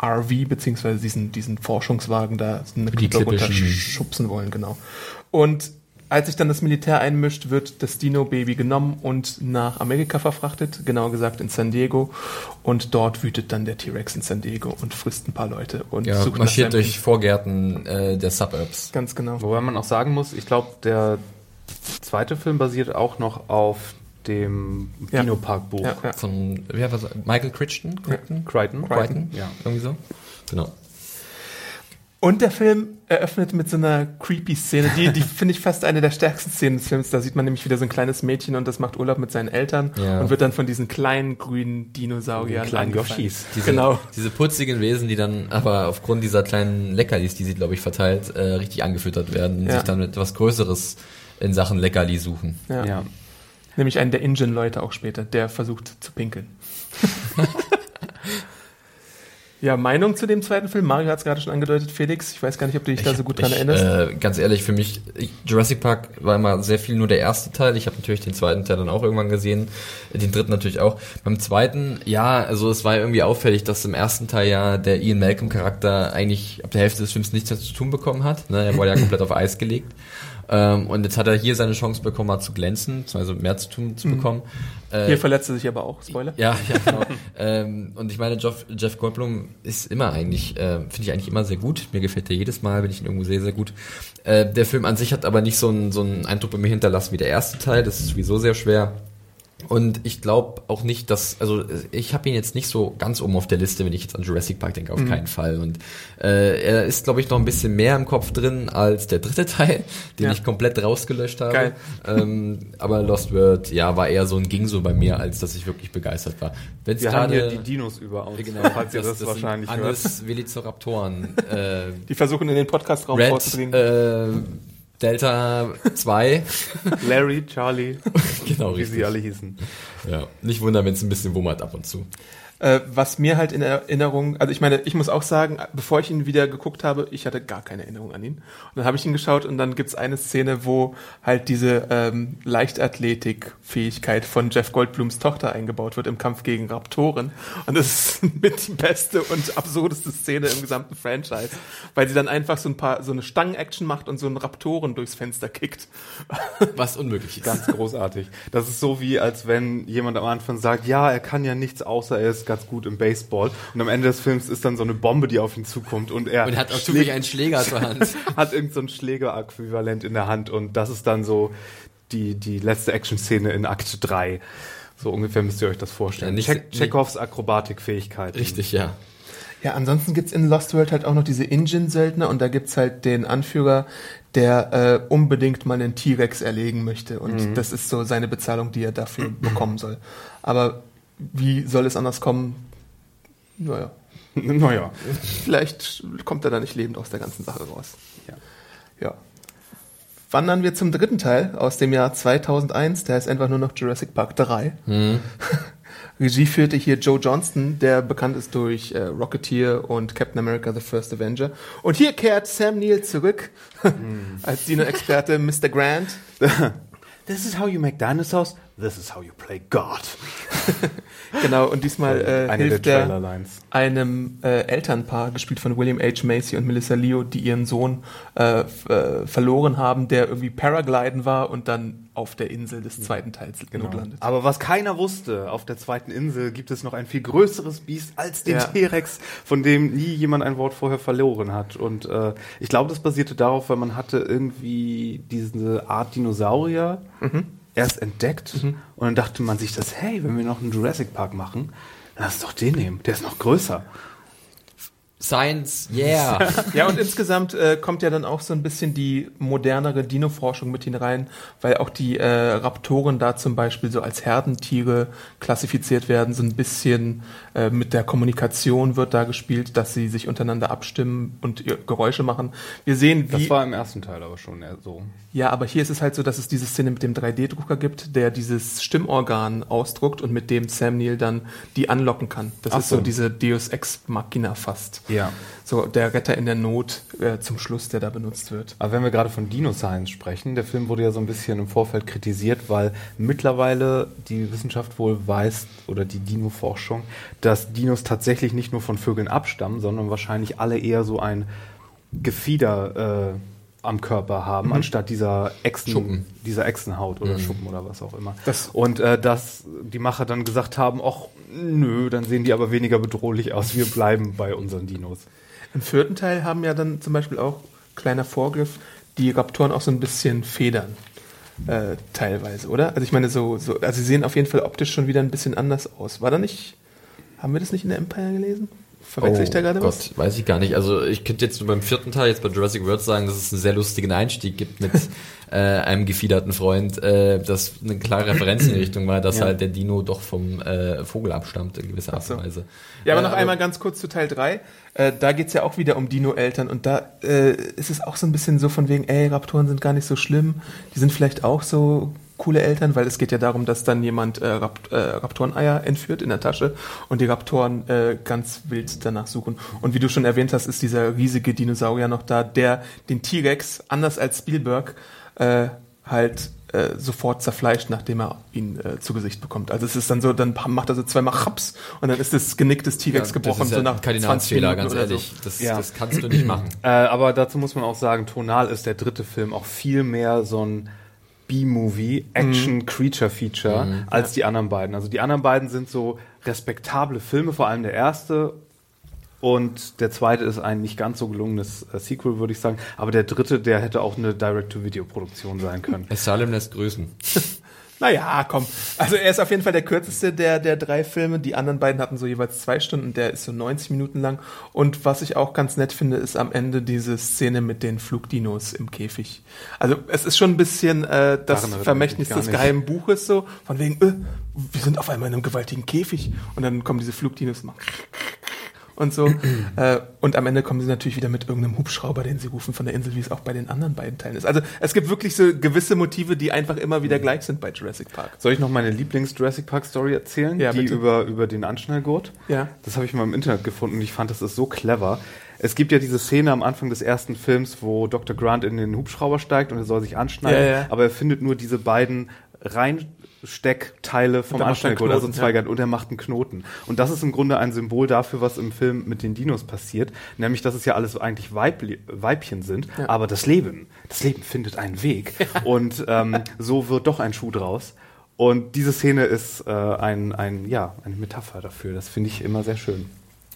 RV beziehungsweise diesen, diesen Forschungswagen da eine Die runterschubsen wollen, genau. Und als sich dann das Militär einmischt, wird das Dino-Baby genommen und nach Amerika verfrachtet, genauer gesagt in San Diego. Und dort wütet dann der T-Rex in San Diego und frisst ein paar Leute und Ja, sucht marschiert durch Vorgärten äh, der Suburbs. Ganz genau. Wobei man auch sagen muss, ich glaube, der zweite Film basiert auch noch auf dem Ja. Dino-Park-Buch. Ja, ja. Von wer war's? Michael Crichton? Crichton? Crichton. Crichton? Ja. Irgendwie so? Genau. Und der Film eröffnet mit so einer creepy Szene, die, die finde ich fast eine der stärksten Szenen des Films. Da sieht man nämlich wieder so ein kleines Mädchen und das macht Urlaub mit seinen Eltern Ja. und wird dann von diesen kleinen grünen Dinosauriern Den kleinen. Yoshis. Diese, Genau. diese putzigen Wesen, die dann aber aufgrund dieser kleinen Leckerlis, die sie, glaube ich, verteilt, äh, richtig angefüttert werden und Ja. sich dann etwas Größeres in Sachen Leckerli suchen. Ja. Ja. Nämlich einen der Engine-Leute auch später, der versucht zu pinkeln. ja, Meinung zu dem zweiten Film? Mario hat es gerade schon angedeutet, Felix. Ich weiß gar nicht, ob du dich da so gut dran ich, erinnerst. Äh, ganz ehrlich, für mich, ich, Jurassic Park war immer sehr viel nur der erste Teil. Ich habe natürlich den zweiten Teil dann auch irgendwann gesehen, den dritten natürlich auch. Beim zweiten, ja, also es war irgendwie auffällig, dass im ersten Teil ja der Ian Malcolm Charakter eigentlich ab der Hälfte des Films nichts mehr zu tun bekommen hat. Ne? Er wurde ja komplett auf Eis gelegt. Ähm, und jetzt hat er hier seine Chance bekommen, mal zu glänzen, also mehr zu tun zu bekommen. Äh, Hier verletzt er sich aber auch, Spoiler. ja, ja, genau. ähm, und ich meine, Jeff, Jeff Goldblum ist immer eigentlich, äh, finde ich eigentlich immer sehr gut. Mir gefällt der jedes Mal, wenn ich ihn irgendwo sehe, sehr gut. Äh, der Film an sich hat aber nicht so einen, so einen Eindruck bei mir hinterlassen wie der erste Teil. Das ist sowieso sehr schwer. Und ich glaube auch nicht, dass, also ich habe ihn jetzt nicht so ganz oben auf der Liste, wenn ich jetzt an Jurassic Park denke, auf Mhm. keinen Fall. Und äh, er ist, glaube ich, noch ein bisschen mehr im Kopf drin als der dritte Teil, den Ja. ich komplett rausgelöscht habe. Geil. Ähm, aber Lost World, ja, war eher so ein Ging so bei mir, als dass ich wirklich begeistert war. Wenn's Wir haben gerade- hier die Dinos über uns, Genau, falls ihr das, sind wahrscheinlich hört. Alles Velociraptoren. äh, Die versuchen in den Podcastraum Red, vorzudringen. äh, Delta 2. Larry, Charlie, genau, wie richtig. sie alle hießen. Ja, nicht wundern, wenn es ein bisschen wummert ab und zu. Äh, was mir halt in Erinnerung, also ich meine, ich muss auch sagen, bevor ich ihn wieder geguckt habe, ich hatte gar keine Erinnerung an ihn. Und dann habe ich ihn geschaut und dann gibt's eine Szene, wo halt diese ähm, Leichtathletik-Fähigkeit von Jeff Goldblums Tochter eingebaut wird im Kampf gegen Raptoren. Und das ist mit die beste und absurdeste Szene im gesamten Franchise, weil sie dann einfach so ein paar, so eine Stangen-Action macht und so einen Raptoren durchs Fenster kickt. Was unmöglich ist. Ganz großartig. Das ist so wie, als wenn jemand am Anfang sagt, ja, er kann ja nichts, außer er ist ganz gut im Baseball. Und am Ende des Films ist dann so eine Bombe, die auf ihn zukommt und er Und hat auch zufällig einen Schläger zur Hand. hat irgend so ein Schläger-Äquivalent in der Hand und das ist dann so die, die letzte Action-Szene in Akt 3. So ungefähr müsst ihr euch das vorstellen. Ja, nicht- Check, Chekhovs Akrobatikfähigkeit. Richtig, ja. Ja, ansonsten gibt's in Lost World halt auch noch diese Engine-Söldner und da gibt's halt den Anführer, der äh, unbedingt mal einen T-Rex erlegen möchte und das ist so seine Bezahlung, die er dafür bekommen soll. Aber wie soll es anders kommen? Naja, Naja. vielleicht kommt er da nicht lebend aus der ganzen Sache raus. Ja. Ja. Wandern wir zum dritten Teil aus dem Jahr 2001, der heißt einfach nur noch Jurassic Park 3. Regie führte hier Joe Johnston, der bekannt ist durch äh, Rocketeer und Captain America The First Avenger. Und hier kehrt Sam Neill zurück als Dino-Experte Mr. Grant. This is how you make dinosaurs. This is how you play God. Genau, und diesmal äh, Eine hilft der er einem äh, Elternpaar, gespielt von William H. Macy und Melissa Leo, die ihren Sohn äh, äh, verloren haben, der irgendwie Paragliden war und dann auf der Insel des zweiten Teils notlandet. Aber was keiner wusste, auf der zweiten Insel gibt es noch ein viel größeres Biest als den Ja. T-Rex, von dem nie jemand ein Wort vorher verloren hat. Und äh, ich glaube, das basierte darauf, weil man hatte irgendwie diese Art Dinosaurier erst entdeckt und dann dachte man sich das, hey, wenn wir noch einen Jurassic Park machen, dann lass doch den nehmen, der ist noch größer. Science, yeah. Ja, und insgesamt äh, kommt ja dann auch so ein bisschen die modernere Dino-Forschung mit hinein, weil auch die äh, Raptoren da zum Beispiel so als Herdentiere klassifiziert werden, so ein bisschen äh, mit der Kommunikation wird da gespielt, dass sie sich untereinander abstimmen und ihr Geräusche machen. Wir sehen, wie... Das war im ersten Teil aber schon so. Ja, aber hier ist es halt so, dass es diese Szene mit dem 3D-Drucker gibt, der dieses Stimmorgan ausdruckt und mit dem Sam Neill dann die anlocken kann. Das Ach ist so so. diese Deus Ex Machina fast. Ja. So der Retter in der Not äh, zum Schluss, der da benutzt wird. Aber wenn wir gerade von Dino Science sprechen, der Film wurde ja so ein bisschen im Vorfeld kritisiert, weil mittlerweile die Wissenschaft wohl weiß, oder die Dino-Forschung, dass Dinos tatsächlich nicht nur von Vögeln abstammen, sondern wahrscheinlich alle eher so ein Gefieder äh, am Körper haben, anstatt dieser Echsen, Schuppen. dieser Echsenhaut oder Schuppen oder was auch immer. Das- Und äh, dass die Macher dann gesagt haben, ach nö, dann sehen die aber weniger bedrohlich aus, wir bleiben bei unseren Dinos. Im vierten Teil haben ja dann zum Beispiel auch, kleiner Vorgriff, die Raptoren auch so ein bisschen Federn. Äh, teilweise, oder? Also ich meine, so, so, also sie sehen auf jeden Fall optisch schon wieder ein bisschen anders aus. War da nicht, haben wir das nicht in der Empire gelesen? Verwechsel ich da gerade was? Oh Gott, weiß ich gar nicht. Also ich könnte jetzt nur beim vierten Teil, jetzt bei Jurassic World sagen, dass es einen sehr lustigen Einstieg gibt mit äh, einem gefiederten Freund, äh, das eine klare Referenz in die Richtung war, dass Ja. halt der Dino doch vom äh, Vogel abstammt in gewisser Art so. und Weise. Ja, aber Äh, noch einmal ganz kurz zu Teil 3. Äh, da geht's ja auch wieder um Dino-Eltern und da äh, ist es auch so ein bisschen so von wegen, ey, Raptoren sind gar nicht so schlimm. Die sind vielleicht auch so coole Eltern, weil es geht ja darum, dass dann jemand äh, Rapt äh, Raptoreneier entführt in der Tasche und die Raptoren äh, ganz wild danach suchen. Und wie du schon erwähnt hast, ist dieser riesige Dinosaurier noch da, der den T-Rex, anders als Spielberg, äh, halt äh, sofort zerfleischt, nachdem er ihn äh, zu Gesicht bekommt. Also es ist dann so, dann macht er so zweimal Chaps und dann ist das Genick des T-Rex gebrochen, das ist so ja nach ein 20 Kardinalsfehler, ganz oder ehrlich. So. Das, Ja. das kannst du nicht machen. Äh, aber dazu muss man auch sagen, tonal ist der dritte Film auch viel mehr so ein B-Movie, Action-Creature-Feature als die anderen beiden. Also die anderen beiden sind so respektable Filme, vor allem der erste. Und der zweite ist ein nicht ganz so gelungenes äh, Sequel, würde ich sagen. Aber der dritte, der hätte auch eine Direct-to-Video-Produktion sein können. Asylum lässt grüßen. Naja, komm. Also er ist auf jeden Fall der kürzeste der, der drei Filme. Die anderen beiden hatten so jeweils zwei Stunden. Der ist so 90 Minuten lang. Und was ich auch ganz nett finde, ist am Ende diese Szene mit den Flugdinos im Käfig. Also es ist schon ein bisschen äh, das ich Vermächtnis des geheimen Buches so. Von wegen, äh, wir sind auf einmal in einem gewaltigen Käfig. Und dann kommen diese Flugdinos und machen und so. äh, und am Ende kommen sie natürlich wieder mit irgendeinem Hubschrauber, den sie rufen von der Insel, wie es auch bei den anderen beiden Teilen ist. Also es gibt wirklich so gewisse Motive, die einfach immer wieder gleich sind bei Jurassic Park. Soll ich noch meine Lieblings-Jurassic Park-Story erzählen? Ja, die bitte. über, über den Anschnallgurt? Ja. Das habe ich mal im Internet gefunden und ich fand, das ist so clever. Es gibt ja diese Szene am Anfang des ersten Films, wo Dr. Grant in den Hubschrauber steigt und er soll sich anschneiden, Ja, ja. aber er findet nur diese beiden Reinsteckteile vom er Anschnallgurt, also Knoten, zwei ja. Und er macht einen Knoten. Und das ist im Grunde ein Symbol dafür, was im Film mit den Dinos passiert, nämlich, dass es ja alles eigentlich Weibli Weibchen sind, aber das Leben, das Leben findet einen Weg und ähm, so wird doch ein Schuh draus. Und diese Szene ist äh, ein, ein, ja, eine Metapher dafür. Das finde ich immer sehr schön.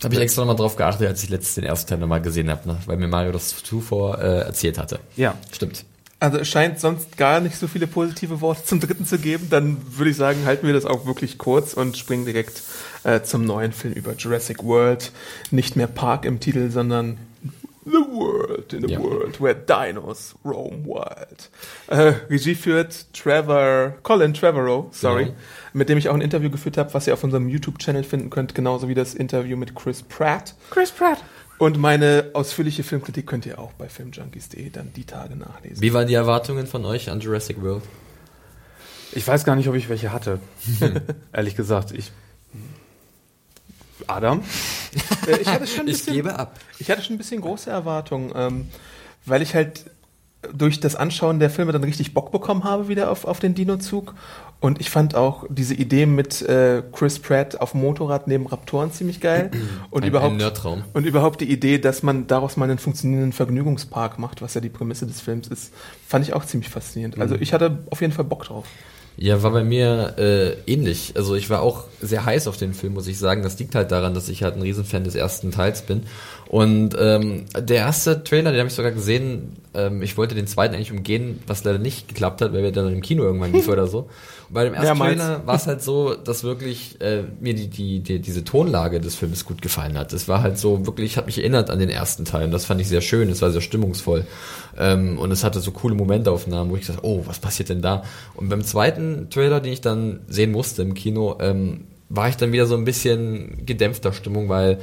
Habe ich extra nochmal drauf geachtet, als ich letztens den ersten Teil nochmal gesehen habe, ne? weil mir Mario das zuvor äh, erzählt hatte. Ja. Stimmt. Also es scheint sonst gar nicht so viele positive Worte zum dritten zu geben. Dann würde ich sagen, halten wir das auch wirklich kurz und springen direkt äh, zum neuen Film über Jurassic World. Nicht mehr Park im Titel, sondern The World in a Ja. World where Dinos roam wild. Äh, Regie führt Trevor, Colin Trevorrow, sorry, Genau. mit dem ich auch ein Interview geführt habe, was ihr auf unserem YouTube-Channel finden könnt, genauso wie das Interview mit Chris Pratt. Chris Pratt. Und meine ausführliche Filmkritik könnt ihr auch bei filmjunkies.de dann die Tage nachlesen. Wie waren die Erwartungen von euch an Jurassic World? Ich weiß gar nicht, ob ich welche hatte. Ehrlich gesagt, ich. Adam? Äh, ich hatte schon ein Ich bisschen, gebe ab. Ich hatte schon ein bisschen große Erwartungen, ähm, weil ich halt durch das Anschauen der Filme dann richtig Bock bekommen habe wieder auf, auf den Dino-Zug. Und ich fand auch diese Idee mit äh, Chris Pratt auf dem Motorrad neben Raptoren ziemlich geil. Und Ein- überhaupt ein und überhaupt die Idee, dass man daraus mal einen funktionierenden Vergnügungspark macht, was ja die Prämisse des Films ist, fand ich auch ziemlich faszinierend. Also ich hatte auf jeden Fall Bock drauf. Ja, war bei mir äh, ähnlich. Also ich war auch sehr heiß auf den Film, muss ich sagen. Das liegt halt daran, dass ich halt ein Riesenfan des ersten Teils bin. Und ähm, der erste Trailer, den habe ich sogar gesehen. Ähm, ich wollte den zweiten eigentlich umgehen, was leider nicht geklappt hat, weil wir dann im Kino irgendwann lief oder so. Und bei dem ersten meins. Trailer war es halt so, dass wirklich äh, mir die, die, die diese Tonlage des Films gut gefallen hat. Es war halt so wirklich, hat mich erinnert an den ersten Teil. Und das fand ich sehr schön. Es war sehr stimmungsvoll. Ähm, und es hatte so coole Momentaufnahmen, wo ich dachte, oh, was passiert denn da? Und beim zweiten Trailer, den ich dann sehen musste im Kino, ähm, war ich dann wieder so ein bisschen gedämpfter Stimmung, weil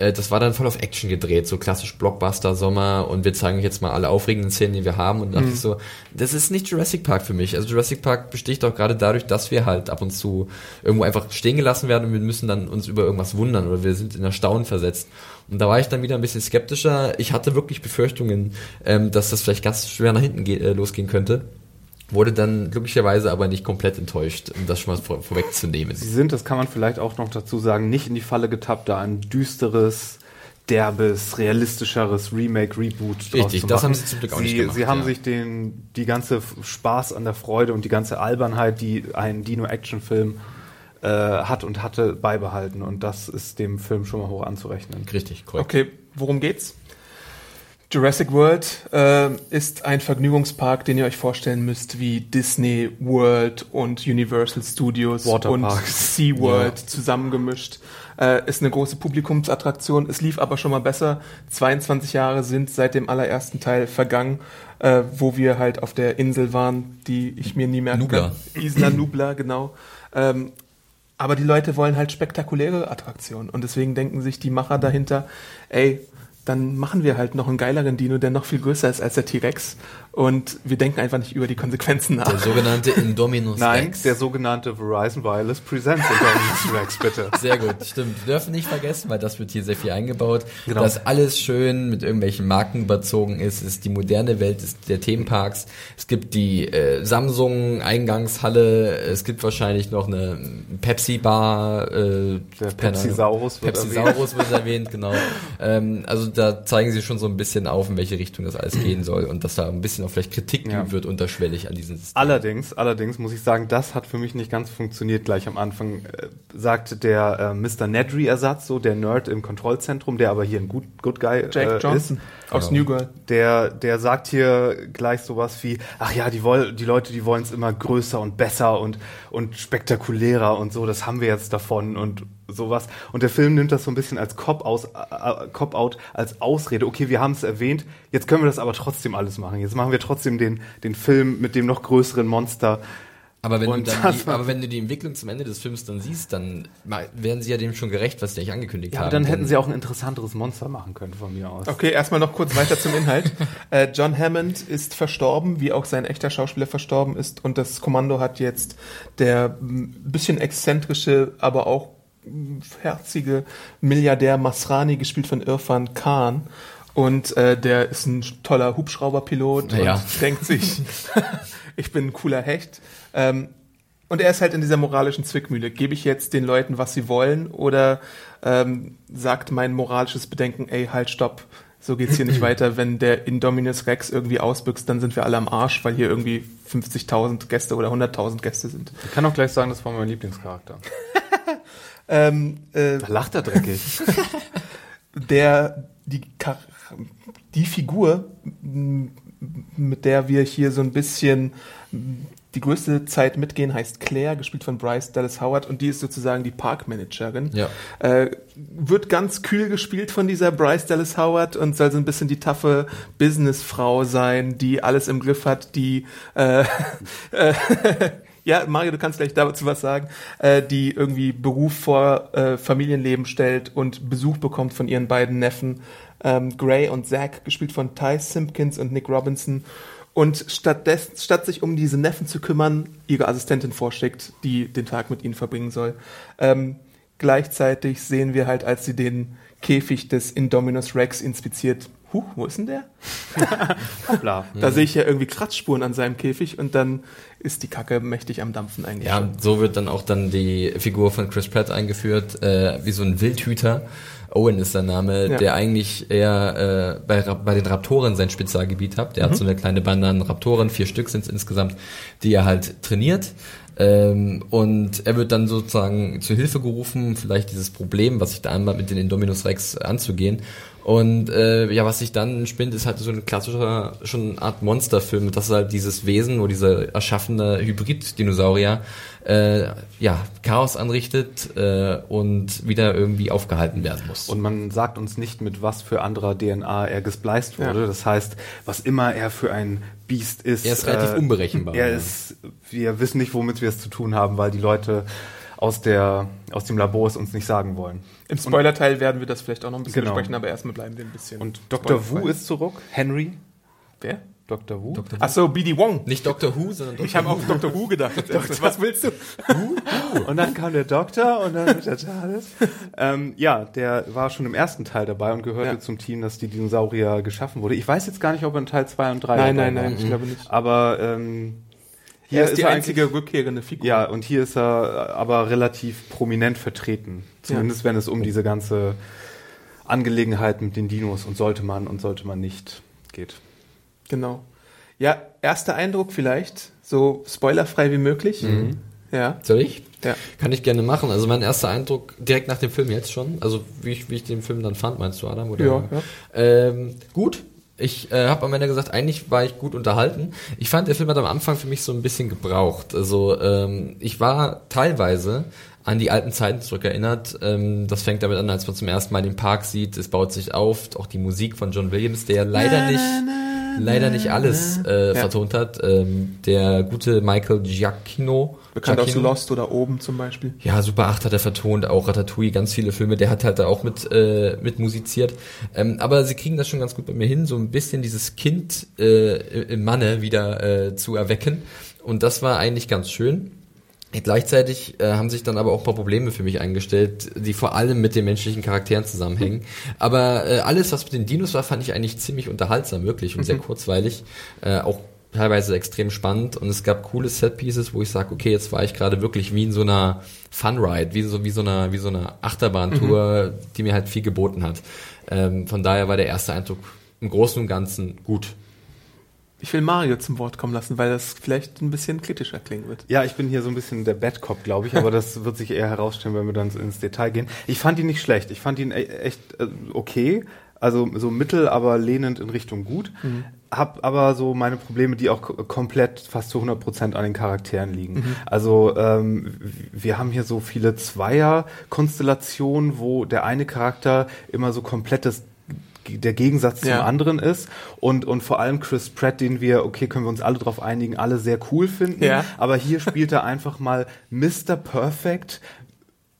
äh, das war dann voll auf Action gedreht, so klassisch Blockbuster-Sommer und wir zeigen euch jetzt mal alle aufregenden Szenen, die wir haben und dann dachte ich so, das ist nicht Jurassic Park für mich. Also Jurassic Park besticht auch gerade dadurch, dass wir halt ab und zu irgendwo einfach stehen gelassen werden und wir müssen dann uns über irgendwas wundern oder wir sind in Erstaunen versetzt. Und da war ich dann wieder ein bisschen skeptischer. Ich hatte wirklich Befürchtungen, ähm, dass das vielleicht ganz schwer nach hinten äh, losgehen könnte. Wurde dann glücklicherweise aber nicht komplett enttäuscht, um das schon mal vor, vorwegzunehmen. Sie sind, das kann man vielleicht auch noch dazu sagen, nicht in die Falle getappt, da ein düsteres, derbes, realistischeres Remake, Reboot draus Richtig, zu das haben sie zum Glück auch sie, nicht gemacht, Sie haben ja. sich den, die ganze Spaß an der Freude und die ganze Albernheit, die ein Dino-Action-Film äh, hat und hatte, beibehalten. Und das ist dem Film schon mal hoch anzurechnen. Richtig, korrekt. Okay, worum geht's? Jurassic World äh, ist ein Vergnügungspark, den ihr euch vorstellen müsst wie Disney World und Universal Studios und. SeaWorld zusammengemischt. Äh, ist eine große Publikumsattraktion. Es lief aber schon mal besser. 22 Jahre sind seit dem allerersten Teil vergangen, äh, wo wir halt auf der Insel waren, die ich mir nie merken Nubla. kann. Isla Nubla, genau. Ähm, aber die Leute wollen halt spektakuläre Attraktionen und deswegen denken sich die Macher dahinter, ey, dann machen wir halt noch einen geileren Dino, der noch viel größer ist als der T-Rex und wir denken einfach nicht über die Konsequenzen Der nach. sogenannte Indominus Nein, Rex. der sogenannte Verizon Wireless Presents Indominus Rex, bitte. Sehr gut, stimmt. Wir dürfen nicht vergessen, weil das wird hier sehr viel eingebaut, Genau. dass alles schön mit irgendwelchen Marken überzogen ist. Es ist die moderne Welt des, der Themenparks. Es gibt die äh, Samsung Eingangshalle. Es gibt wahrscheinlich noch eine Pepsi Bar. Äh, Der keine Ahnung. Pepsisaurus wird Pepsisaurus wird erwähnt, genau. Ähm, also da zeigen sie schon so ein bisschen auf, in welche Richtung das alles gehen soll und dass da ein bisschen auch vielleicht Kritik Ja. geübt wird unterschwellig an diesen Systemen. Allerdings, allerdings muss ich sagen, das hat für mich nicht ganz funktioniert. Gleich am Anfang äh, sagte der äh, Mr. Nedry-Ersatz, so der Nerd im Kontrollzentrum, der aber hier ein Good, Good Guy Jake äh, Johnson ist. aus Genau. New Girl. Der, der sagt hier gleich sowas wie, ach ja, die, woll, die Leute, die wollen es immer größer und besser und, und spektakulärer und so, das haben wir jetzt davon und sowas. Und der Film nimmt das so ein bisschen als Cop aus, äh, Cop out als Ausrede. Okay, wir haben es erwähnt, jetzt können wir das aber trotzdem alles machen. Jetzt machen wir trotzdem den, den Film mit dem noch größeren Monster. Aber wenn, du Und dann das die, aber wenn du die Entwicklung zum Ende des Films dann siehst, dann werden sie ja dem schon gerecht, was sie eigentlich angekündigt Ja, haben. dann hätten sie auch ein interessanteres Monster machen können von mir aus. Okay, erstmal noch kurz weiter zum Inhalt. äh, John Hammond ist verstorben, wie auch sein echter Schauspieler verstorben ist. Und das Kommando hat jetzt der bisschen exzentrische, aber auch herzige Milliardär Masrani, gespielt von Irfan Khan. Und äh, der ist ein toller Hubschrauberpilot Ja. und denkt sich, ich bin ein cooler Hecht. Ähm, und er ist halt in dieser moralischen Zwickmühle. Gebe ich jetzt den Leuten, was sie wollen, oder ähm, sagt mein moralisches Bedenken, ey, halt, stopp, so geht's hier nicht weiter. Wenn der Indominus Rex irgendwie ausbüchst, dann sind wir alle am Arsch, weil hier irgendwie 50.000 Gäste oder 100.000 Gäste sind. Ich kann auch gleich sagen, das war mein Lieblingscharakter. Ähm, äh, Da lacht er dreckig. der die die Figur, mit der wir hier so ein bisschen die größte Zeit mitgehen, heißt Claire, gespielt von Bryce Dallas Howard, und die ist sozusagen die Parkmanagerin. Ja. Äh, wird ganz kühl gespielt von dieser Bryce Dallas Howard und soll so ein bisschen die taffe Businessfrau sein, die alles im Griff hat, die äh, äh, ja, Mario, du kannst gleich dazu was sagen, äh, die irgendwie Beruf vor äh, Familienleben stellt und Besuch bekommt von ihren beiden Neffen, ähm, Gray und Zack, gespielt von Ty Simpkins und Nick Robinson. Und stattdessen, statt sich um diese Neffen zu kümmern, ihre Assistentin vorschickt, die den Tag mit ihnen verbringen soll. Ähm, gleichzeitig sehen wir halt, als sie den Käfig des Indominus Rex inspiziert, huh, wo ist denn der? Hoppla. Da sehe ich ja irgendwie Kratzspuren an seinem Käfig und dann ist die Kacke mächtig am Dampfen eigentlich. Ja, so wird dann auch dann die Figur von Chris Pratt eingeführt, äh, wie so ein Wildhüter. Owen ist der Name, Ja. der eigentlich eher äh, bei, bei den Raptoren sein Spezialgebiet hat. Der hat so eine kleine Bande an Raptoren, vier Stück sind es insgesamt, die er halt trainiert. Ähm, und er wird dann sozusagen zu Hilfe gerufen, vielleicht dieses Problem, was sich da anbahnt, mit den Indominus Rex anzugehen. Und äh, ja, was sich dann spinnt, ist halt so ein klassischer, schon eine Art Monsterfilm. Das ist halt dieses Wesen, wo dieser erschaffene Hybrid-Dinosaurier äh, ja, Chaos anrichtet äh, und wieder irgendwie aufgehalten werden muss. Und man sagt uns nicht, mit was für anderer DNA er gespleist wurde. Ja. Das heißt, was immer er für ein Biest ist. Er ist relativ unberechenbar, Er ja. ist, wir wissen nicht, womit wir es zu tun haben, weil die Leute aus der, aus dem Labor es uns nicht sagen wollen. Im Spoiler-Teil werden wir das vielleicht auch noch ein bisschen Genau. besprechen, aber erstmal bleiben wir ein bisschen. Und Dr. Wu ist zurück. Henry. Wer? Dr. Wu. Ach so, BD Wong. Nicht Doctor Who, sondern Dr. Ich habe auf Dr. Who gedacht. Was willst du? Und dann kam der Doktor und dann der TARDIS. ähm, ja, der war schon im ersten Teil dabei und gehörte Ja. zum Team, das die Dinosaurier geschaffen wurde. Ich weiß jetzt gar nicht, ob er in Teil 2 und 3 Nein, nein, nein, ich glaube nicht. Aber ähm, hier Er ist die er einzige rückkehrende Figur. Ja, und hier ist er aber relativ prominent vertreten. Zumindest wenn es um diese ganze Angelegenheit mit den Dinos und sollte man und sollte man nicht geht. Genau. Ja, erster Eindruck vielleicht, so spoilerfrei wie möglich. Ja. Soll ich? Ja. Kann ich gerne machen. Also mein erster Eindruck direkt nach dem Film jetzt schon. Also wie ich, wie ich den Film dann fand, meinst du, Adam? Oder? Ja, ja. Ähm, gut. Ich äh, habe am Ende gesagt, eigentlich war ich gut unterhalten. Ich fand, der Film hat am Anfang für mich so ein bisschen gebraucht. Also ähm, ich war teilweise an die alten Zeiten zurückerinnert. Ähm, das fängt damit an, als man zum ersten Mal den Park sieht. Es baut sich auf. Auch die Musik von John Williams, der leider nicht leider nicht alles äh, vertont hat. Ähm, der gute Michael Giacchino. Bekannt aus Giacchino. Lost oder Oben zum Beispiel. Ja, Super 8 hat er vertont, auch Ratatouille, ganz viele Filme, der hat halt da auch mit, äh, mit musiziert. Ähm, aber sie kriegen das schon ganz gut bei mir hin, so ein bisschen dieses Kind äh, im Manne wieder äh, zu erwecken. Und das war eigentlich ganz schön. Gleichzeitig äh, haben sich dann aber auch ein paar Probleme für mich eingestellt, die vor allem mit den menschlichen Charakteren zusammenhängen. Aber äh, alles, was mit den Dinos war, fand ich eigentlich ziemlich unterhaltsam, wirklich und sehr kurzweilig. Äh, auch teilweise extrem spannend und es gab coole Setpieces, wo ich sage, okay, jetzt war ich gerade wirklich wie in so einer Funride, wie so wie so einer wie so einer Achterbahntour, die mir halt viel geboten hat. Ähm, von daher war der erste Eindruck im Großen und Ganzen gut. Ich will Mario zum Wort kommen lassen, weil das vielleicht ein bisschen kritischer klingen wird. Ja, ich bin hier so ein bisschen der Bad Cop, glaube ich, aber das wird sich eher herausstellen, wenn wir dann ins Detail gehen. Ich fand ihn nicht schlecht. Ich fand ihn e- echt äh, okay. Also so mittel, aber lehnend in Richtung gut. Hab aber so meine Probleme, die auch komplett fast zu 100 Prozent an den Charakteren liegen. Also ähm, wir haben hier so viele Zweier-Konstellationen, wo der eine Charakter immer so komplettes der Gegensatz zum Ja. anderen ist und und vor allem Chris Pratt, den wir, okay, können wir uns alle darauf einigen, alle sehr cool finden, Ja. aber hier spielt er einfach mal Mr. Perfect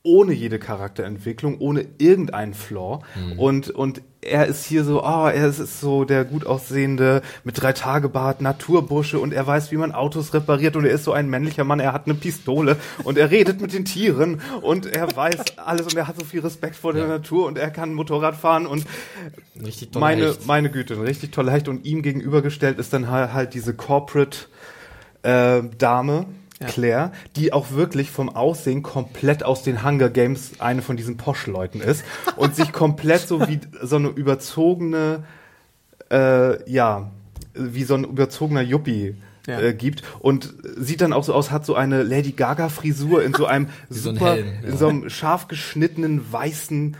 ohne jede Charakterentwicklung, ohne irgendeinen Flaw und und er ist hier so, ah, er ist so der gut aussehende mit drei Tage Bart Naturbursche und er weiß, wie man Autos repariert und er ist so ein männlicher Mann, er hat eine Pistole und er redet mit den Tieren und er weiß alles und er hat so viel Respekt vor der Natur und er kann Motorrad fahren und Richtig toll meine, Hecht. meine Güte, ein richtig toller Hecht. Und ihm gegenübergestellt ist dann halt, halt diese Corporate äh, Dame, Claire, die auch wirklich vom Aussehen komplett aus den Hunger Games eine von diesen Posch-Leuten ist und sich komplett so wie so eine überzogene, äh, ja, wie so ein überzogener Yuppie Ja. äh, gibt und sieht dann auch so aus, hat so eine Lady Gaga Frisur in so einem so ein super, Helm, ja. in so einem scharf geschnittenen weißen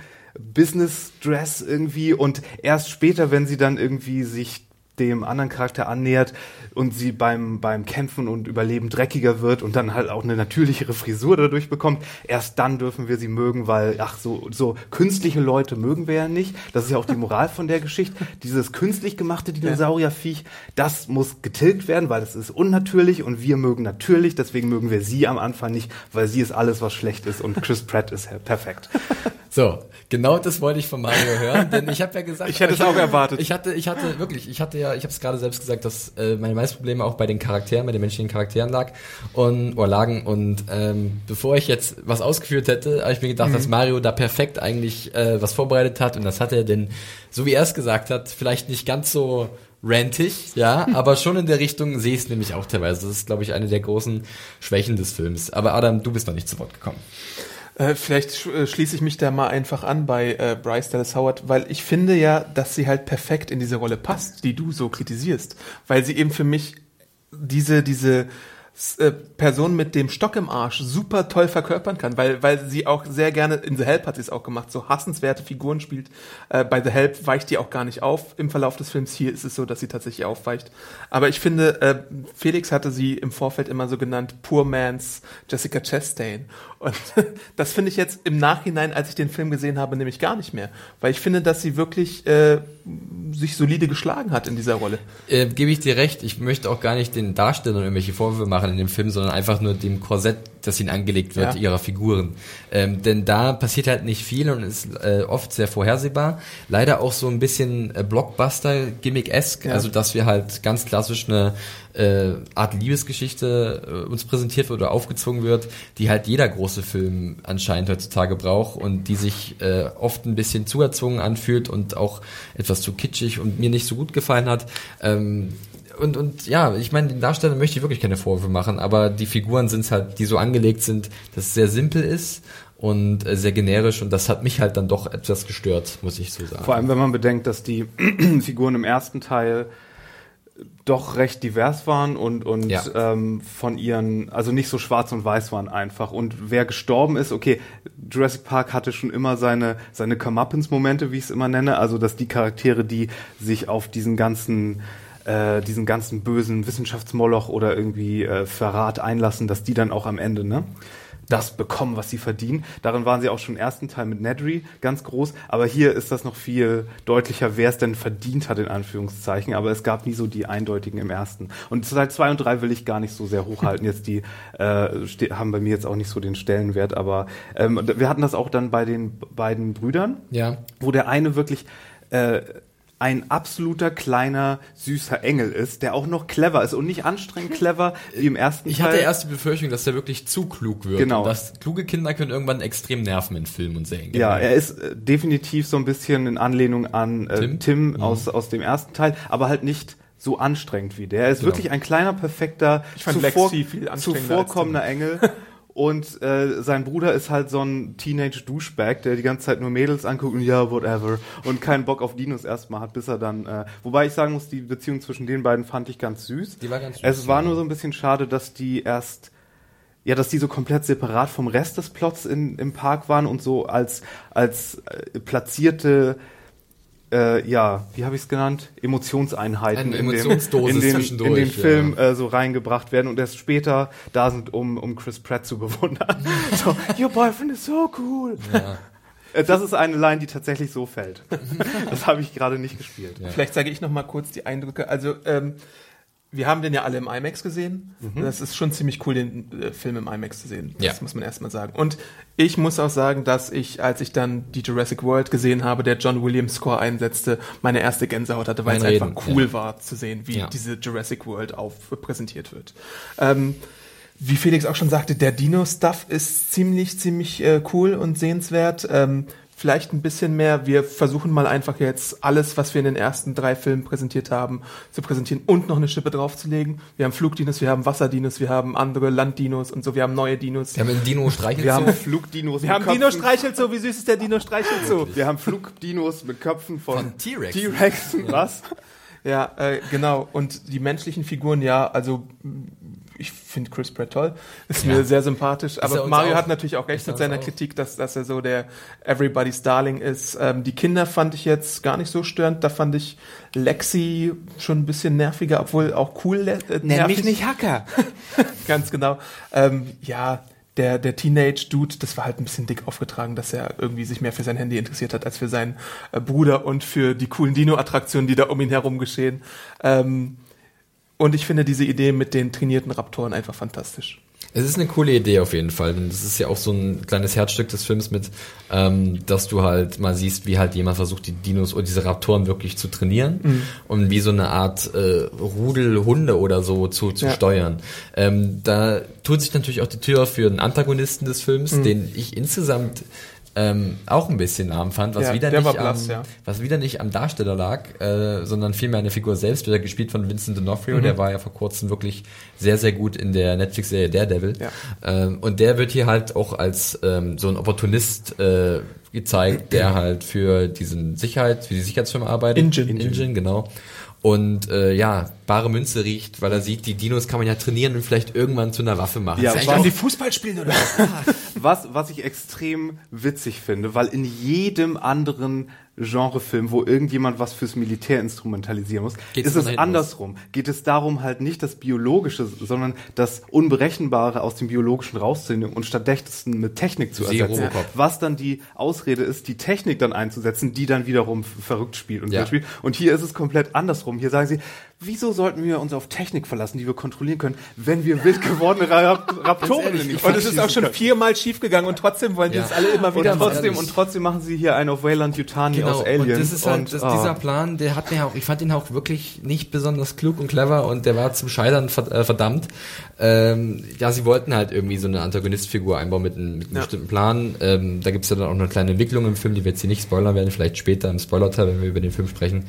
Business Dress irgendwie und erst später, wenn sie dann irgendwie sich dem anderen Charakter annähert und sie beim, beim Kämpfen und Überleben dreckiger wird und dann halt auch eine natürlichere Frisur dadurch bekommt, erst dann dürfen wir sie mögen, weil, ach, so, so künstliche Leute mögen wir ja nicht. Das ist ja auch die Moral von der Geschichte. Dieses künstlich gemachte Dinosaurierviech, das muss getilgt werden, weil es ist unnatürlich und wir mögen natürlich, deswegen mögen wir sie am Anfang nicht, weil sie ist alles, was schlecht ist und Chris Pratt ist perfekt. So, genau das wollte ich von Mario hören, denn ich habe ja gesagt, Ich hätte es auch erwartet. Ich hatte, ich hatte wirklich, ich hatte ja, ich habe es gerade selbst gesagt, dass äh, meine meisten Probleme auch bei den Charakteren, bei den menschlichen Charakteren lag und oder lagen. Und ähm, bevor ich jetzt was ausgeführt hätte, habe ich mir gedacht, Mhm. dass Mario da perfekt eigentlich äh, was vorbereitet hat und das hat er denn, so wie er es gesagt hat, vielleicht nicht ganz so rantig, ja, aber schon in der Richtung sehe ich es nämlich auch teilweise. Das ist, glaube ich, eine der großen Schwächen des Films. Aber Adam, du bist noch nicht zu Wort gekommen. Äh, vielleicht sch äh, schließe ich mich da mal einfach an bei äh, Bryce Dallas Howard, weil ich finde ja, dass sie halt perfekt in diese Rolle passt, die du so kritisierst, weil sie eben für mich diese diese äh, Person mit dem Stock im Arsch super toll verkörpern kann, weil weil sie auch sehr gerne in The Help hat sie es auch gemacht, so hassenswerte Figuren spielt. Äh, bei The Help weicht die auch gar nicht auf im Verlauf des Films. Hier ist es so, dass sie tatsächlich aufweicht. Aber ich finde, äh, Felix hatte sie im Vorfeld immer so genannt, Poor Man's Jessica Chastain. Und das finde ich jetzt im Nachhinein, als ich den Film gesehen habe, nämlich gar nicht mehr. Weil ich finde, dass sie wirklich äh, sich solide geschlagen hat in dieser Rolle. Äh, Gebe ich dir recht. Ich möchte auch gar nicht den Darstellern irgendwelche Vorwürfe machen in dem Film, sondern einfach nur dem Korsett, das ihnen angelegt wird, Ja. ihrer Figuren. Ähm, denn da passiert halt nicht viel und ist äh, oft sehr vorhersehbar. Leider auch so ein bisschen äh, Blockbuster-Gimmick-esque, Ja. also dass wir halt ganz klassisch eine äh, Art Liebesgeschichte äh, uns präsentiert wird oder aufgezwungen wird, die halt jeder große Film anscheinend heutzutage braucht und die sich äh, oft ein bisschen zu erzwungen anfühlt und auch etwas zu kitschig und mir nicht so gut gefallen hat. Ähm, und, und ja, ich meine, den Darstellern möchte ich wirklich keine Vorwürfe machen, aber die Figuren sind halt, die so angelegt sind, dass es sehr simpel ist und äh, sehr generisch und das hat mich halt dann doch etwas gestört, muss ich so sagen. Vor allem, wenn man bedenkt, dass die Figuren im ersten Teil doch recht divers waren und, und Ja. ähm, von ihren, also nicht so schwarz und weiß waren einfach. Und wer gestorben ist, okay, Jurassic Park hatte schon immer seine, seine Comeuppance-Momente, wie ich es immer nenne, also dass die Charaktere, die sich auf diesen ganzen äh, diesen ganzen bösen Wissenschaftsmoloch oder irgendwie äh, Verrat einlassen, dass die dann auch am Ende, ne? das bekommen, was sie verdienen. Darin waren sie auch schon im ersten Teil mit Nedry ganz groß, aber hier ist das noch viel deutlicher, wer es denn verdient hat, in Anführungszeichen, aber es gab nie so die eindeutigen im ersten. Und Teil zwei und drei will ich gar nicht so sehr hochhalten, jetzt die äh, haben bei mir jetzt auch nicht so den Stellenwert, aber ähm, wir hatten das auch dann bei den beiden Brüdern, Ja. wo der eine wirklich äh, ein absoluter kleiner süßer Engel ist, der auch noch clever ist und nicht anstrengend clever wie im ersten Ich Teil. hatte erst die Befürchtung, dass der wirklich zu klug wird. Genau. Dass kluge Kinder können irgendwann extrem nerven in Filmen und Serien. Ja, er ist äh, definitiv so ein bisschen in Anlehnung an äh, Tim? Tim, Mhm. aus, aus dem ersten Teil, aber halt nicht so anstrengend wie der. Er ist Genau. wirklich ein kleiner, perfekter, Ich fand zuvor, zuvorkommender Engel. Und äh, sein Bruder ist halt so ein Teenage-Douchebag, der die ganze Zeit nur Mädels anguckt und ja, whatever. Und keinen Bock auf Dinos erstmal hat, bis er dann. Äh, wobei ich sagen muss, die Beziehung zwischen den beiden fand ich ganz süß. Die war ganz süß, Es war nur so ein bisschen schade, dass die erst ja, dass die so komplett separat vom Rest des Plots in, im Park waren und so als, als äh, platzierte, äh, ja, wie habe ich es genannt? Emotionseinheiten Eine in, dem, in, den, in den ja. Film äh, so reingebracht werden und erst später da sind, um, um Chris Pratt zu bewundern. so, your boyfriend is so cool. Ja. Äh, Das ist eine Line, die tatsächlich so fällt. das habe ich gerade nicht gespielt. Vielleicht sage ich noch mal kurz die Eindrücke. Also ähm, wir haben den ja alle im IMAX gesehen. Das ist schon ziemlich cool, den äh, Film im IMAX zu sehen. Das Ja. muss man erstmal sagen. Und ich muss auch sagen, dass ich, als ich dann die Jurassic World gesehen habe, der John Williams Score einsetzte, meine erste Gänsehaut hatte, weil es Mein einfach Reden, cool ja. war zu sehen, wie Ja. diese Jurassic World auf präsentiert wird. Ähm, wie Felix auch schon sagte, der Dino-Stuff ist ziemlich, ziemlich äh, cool und sehenswert. Ähm, vielleicht ein bisschen mehr. Wir versuchen mal einfach jetzt alles, was wir in den ersten drei Filmen präsentiert haben, zu präsentieren und noch eine Schippe draufzulegen. Wir haben Flugdinos, wir haben Wasserdinos, wir haben andere Landdinos und so. Wir haben neue Dinos. Wir haben einen Dino streichelt Wir haben so. Flugdinos Wir haben Köpfen. Dino streichelt so. Wie süß ist der Dino streichelt so? Wir haben Flugdinos mit Köpfen von, Von T-Rex. T-Rexen, was? Ja, äh, genau. Und die menschlichen Figuren, ja, also ich finde Chris Pratt toll, ist Ja. mir sehr sympathisch. er Aber Mario auch. hat natürlich auch recht Ist mit seiner auch. Kritik, dass, dass er so der Everybody's Darling ist. Ähm, die Kinder fand ich jetzt gar nicht so störend. Da fand ich Lexi schon ein bisschen nerviger, obwohl auch cool. Äh, nervig. Hacker. Ganz genau. Ähm, ja, der, der Teenage-Dude, das war halt ein bisschen dick aufgetragen, dass er irgendwie sich mehr für sein Handy interessiert hat als für seinen äh, Bruder und für die coolen Dino-Attraktionen, die da um ihn herum geschehen. Ähm, und ich finde diese Idee mit den trainierten Raptoren einfach fantastisch. Es ist eine coole Idee auf jeden Fall. Und das ist ja auch so ein kleines Herzstück des Films mit, ähm, dass du halt mal siehst, wie halt jemand versucht, die Dinos oder diese Raptoren wirklich zu trainieren Mhm. und wie so eine Art äh, Rudel Hunde oder so zu, zu Ja. steuern. Ähm, da tut sich natürlich auch die Tür für den Antagonisten des Films, Mhm. den ich insgesamt ähm, auch ein bisschen arm fand, was Ja, wieder der nicht blass, am, ja. was wieder nicht am Darsteller lag, äh, sondern vielmehr an der Figur selbst, wieder gespielt von Vincent D'Onofrio, Mhm. der war ja vor kurzem wirklich sehr, sehr gut in der Netflix-Serie Daredevil. Ja. Ähm, und der wird hier halt auch als ähm, so ein Opportunist äh, gezeigt, der halt für diesen Sicherheit, für die Sicherheitsfirma arbeitet. Ingen. Ingen, genau. Und äh, ja, bare Münze riecht, weil er sieht, die Dinos kann man ja trainieren und vielleicht irgendwann zu einer Waffe machen. Ja, was- eigentlich die Fußball spielen oder was? Was, was ich extrem witzig finde, weil in jedem anderen Genrefilm, wo irgendjemand was fürs Militär instrumentalisieren muss, Geht's ist es andersrum. Geht es darum halt nicht das Biologische, sondern das Unberechenbare aus dem Biologischen rauszunehmen und stattdessen mit Technik zu ersetzen. Robocop. Was dann die Ausrede ist, die Technik dann einzusetzen, die dann wiederum verrückt spielt und ja. spielt. Und hier ist es komplett andersrum. Hier sagen sie, wieso sollten wir uns auf Technik verlassen, die wir kontrollieren können, wenn wir wild gewordene Rap Raptoren ehrlich, ich Und es ist auch schon viermal schiefgegangen und trotzdem wollen die Ja. es alle immer Und wieder machen. trotzdem, und trotzdem machen sie hier einen auf Wayland Yutani aus Alien. Genau, Und das ist halt, Und, das, ah. dieser Plan, der hat mir auch, ich fand ihn auch wirklich nicht besonders klug und clever und der war zum Scheitern äh, verdammt. Ähm, ja, sie wollten halt irgendwie so eine Antagonistfigur einbauen mit einem, mit einem Ja. bestimmten Plan. Ähm, da gibt's ja dann auch eine kleine Entwicklung im Film, die wir jetzt hier nicht spoilern werden, vielleicht später im Spoiler-Teil, wenn wir über den Film sprechen.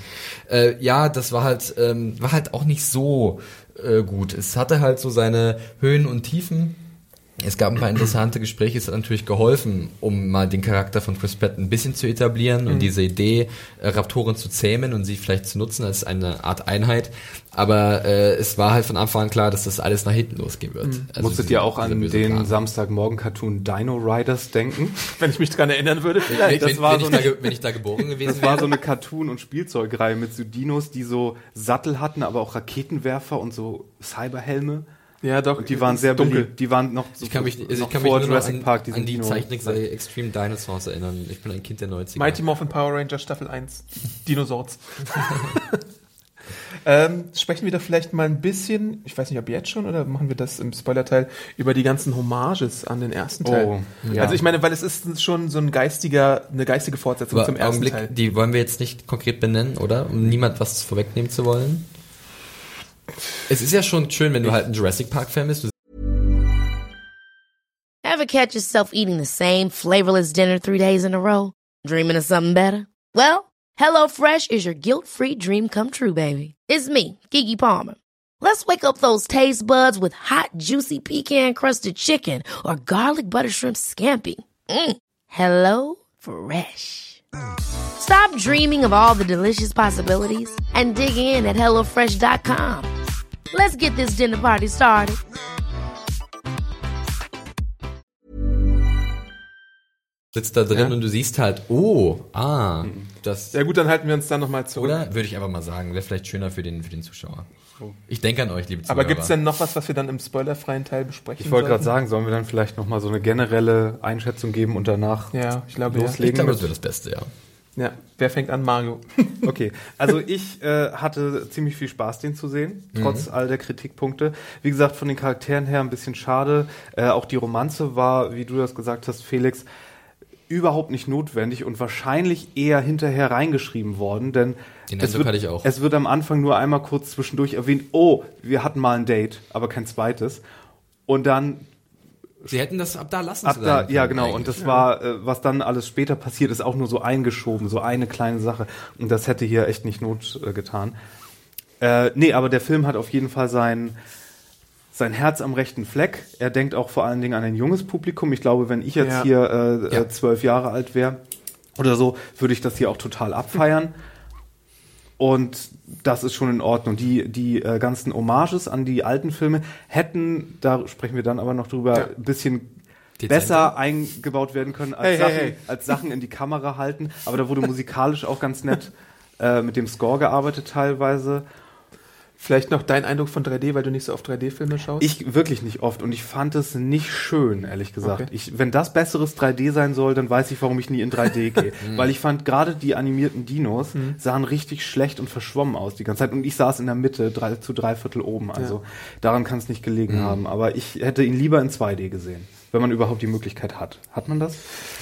Äh, ja, das war halt, ähm, war halt auch nicht so äh, gut. Es hatte halt so seine Höhen und Tiefen. Es gab ein paar interessante Gespräche, es hat natürlich geholfen, um mal den Charakter von Chris Pratt ein bisschen zu etablieren und diese Idee, äh, Raptoren zu zähmen und sie vielleicht zu nutzen als eine Art Einheit. Aber äh, es war halt von Anfang an klar, dass das alles nach hinten losgehen wird. Also Musstet ihr auch an den. Samstagmorgen-Cartoon Dino Riders denken? Wenn ich mich dran erinnern würde, Wenn, vielleicht. das wenn, war wenn, so ich da, eine- ge- wenn ich da geboren gewesen Das war wäre. so eine Cartoon- und Spielzeugreihe mit so Dinos, die so Sattel hatten, aber auch Raketenwerfer und so Cyberhelme. Ja, doch. Und die waren sehr dunkel. beliebt. Die waren noch so ich kann mich, also noch ich kann mich vor nur noch Jurassic an, Park, diese an die Zeichentrickserie Extreme Dinosaurs erinnern. Ich bin ein Kind der 90er. Mighty Morphin Power Ranger Staffel 1. Dinosaurs. ähm, sprechen wir da vielleicht mal ein bisschen, ich weiß nicht, ob jetzt schon oder machen wir das im Spoilerteil, über die ganzen Hommages an den ersten Teil. Oh, ja. Also ich meine, weil es ist schon so ein geistiger, eine geistige Fortsetzung Aber zum ersten Augenblick, Teil. die wollen wir jetzt nicht konkret benennen, oder? Um niemand was vorwegnehmen zu wollen. Es ist ja schon schön, wenn du halt ein Jurassic Park Fan bist. Du Ever catch yourself eating the same flavorless dinner three days in a row? Dreaming of something better? Well, HelloFresh is your guilt-free dream come true, baby. It's me, Gigi Palmer. Let's wake up those taste buds with hot, juicy pecan-crusted chicken or garlic butter shrimp scampi. Mm. Hello Fresh. Stop dreaming of all the delicious possibilities and dig in at HelloFresh.com. Let's get this dinner party started. sitzt da drin Ja. und du siehst halt, oh, ah, das, Ja gut, dann halten wir uns dann nochmal zurück. oder? Würde ich einfach mal sagen, wäre vielleicht schöner für den, für den Zuschauer. Ich denke an euch, liebe Zuhörer. Aber gibt's denn noch was, was wir dann im spoilerfreien Teil besprechen Ich wollte gerade sagen, sollen wir dann vielleicht noch mal so eine generelle Einschätzung geben und danach Ja, ich glaube, ja. Ich loslegen? glaube, das wäre das Beste, ja. ja. Wer fängt an? Mario. Okay, also ich äh, hatte ziemlich viel Spaß, den zu sehen, trotz all der Kritikpunkte. Wie gesagt, von den Charakteren her ein bisschen schade. Äh, auch die Romanze war, wie du das gesagt hast, Felix, überhaupt nicht notwendig und wahrscheinlich eher hinterher reingeschrieben worden, denn Den es wird, es wird am Anfang nur einmal kurz zwischendurch erwähnt, oh, wir hatten mal ein Date, aber kein zweites. Und dann Sie hätten das ab da lassen Ab sollen da, ja genau, und das war, äh, was dann alles später passiert, ist auch nur so eingeschoben, so eine kleine Sache. Und das hätte hier echt nicht Not äh, getan. Äh, nee, aber der Film hat auf jeden Fall sein, sein Herz am rechten Fleck. Er denkt auch vor allen Dingen an ein junges Publikum. Ich glaube, wenn ich jetzt Ja. hier äh, Ja. äh, zwölf Jahre alt wäre oder so, würde ich das hier auch total abfeiern. Und das ist schon in Ordnung. Die, die äh, ganzen Hommages an die alten Filme hätten, da sprechen wir dann aber noch drüber, Ja. ein bisschen Dezenter. besser eingebaut werden können als, Hey, hey, Sachen, hey. als Sachen in die Kamera halten. Aber da wurde musikalisch auch ganz nett äh, mit dem Score gearbeitet teilweise. Vielleicht noch dein Eindruck von 3D, weil du nicht so oft 3D-Filme schaust? Ich wirklich nicht oft und ich fand es nicht schön, ehrlich gesagt. Okay. Ich, wenn das besseres 3D sein soll, dann weiß ich, warum ich nie in 3D gehe. Weil ich fand gerade die animierten Dinos sahen richtig schlecht und verschwommen aus die ganze Zeit und ich saß in der Mitte drei, zu drei Viertel oben. Also daran kann es nicht gelegen haben. Aber ich hätte ihn lieber in 2D gesehen, wenn man überhaupt die Möglichkeit hat. Hat man das?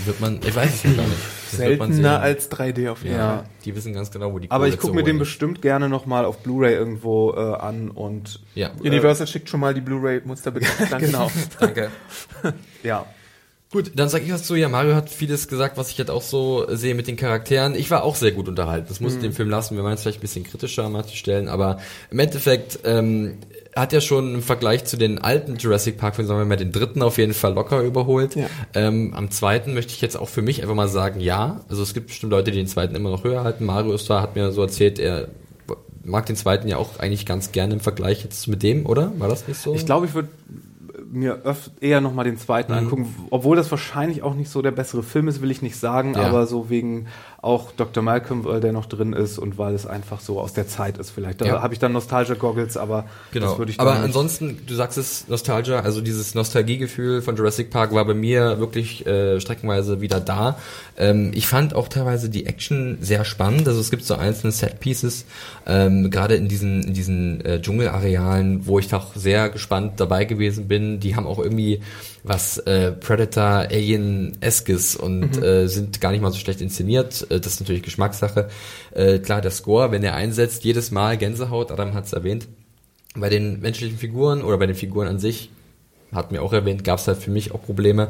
Wird man, ich weiß es gar nicht. Das Seltener als 3D auf jeden Fall. Ja, die wissen ganz genau, wo die Aber Kohle ich gucke mir den bestimmt gerne nochmal auf Blu-ray irgendwo äh, an und Ja, Universal schickt schon mal die Blu-ray-Muster bitte. Danke. genau. danke. Ja. Gut, dann sag ich was zu. Ja, Mario hat vieles gesagt, was ich jetzt auch so sehe mit den Charakteren. Ich war auch sehr gut unterhalten. Das muss den Film lassen. Wir waren jetzt vielleicht ein bisschen kritischer an manchen Stellen, aber im Endeffekt ähm, hat er schon im Vergleich zu den alten Jurassic Park Filmen, sagen wir mal, den dritten auf jeden Fall locker überholt. Ja. Ähm, am zweiten möchte ich jetzt auch für mich einfach mal sagen, ja. Also es gibt bestimmt Leute, die den zweiten immer noch höher halten. Mario ist da, hat mir so erzählt, er mag den zweiten ja auch eigentlich ganz gerne im Vergleich jetzt mit dem, oder? War das nicht so? Ich glaube, ich würde mir eher nochmal den zweiten angucken, obwohl das wahrscheinlich auch nicht so der bessere Film ist, will ich nicht sagen, Ja. aber so wegen auch Dr. Malcolm, weil der noch drin ist und weil es einfach so aus der Zeit ist vielleicht. Da Ja. habe ich dann Nostalgia-Goggles, aber Genau. das würde ich Aber ansonsten, du sagst es, Nostalgia, also dieses Nostalgiegefühl von Jurassic Park war bei mir wirklich äh, streckenweise wieder da. Ähm, ich fand auch teilweise die Action sehr spannend. Also es gibt so einzelne Set-Pieces, ähm, gerade in diesen, in diesen äh, Dschungelarealen, wo ich doch sehr gespannt dabei gewesen bin. Die haben auch irgendwie was äh, Predator Alien-eskes und äh, sind gar nicht mal so schlecht inszeniert. Äh, das ist natürlich Geschmackssache. Äh, klar, der Score, wenn er einsetzt, jedes Mal Gänsehaut, Adam hat es erwähnt. Bei den menschlichen Figuren oder bei den Figuren an sich, hat mir auch erwähnt, gab es halt für mich auch Probleme.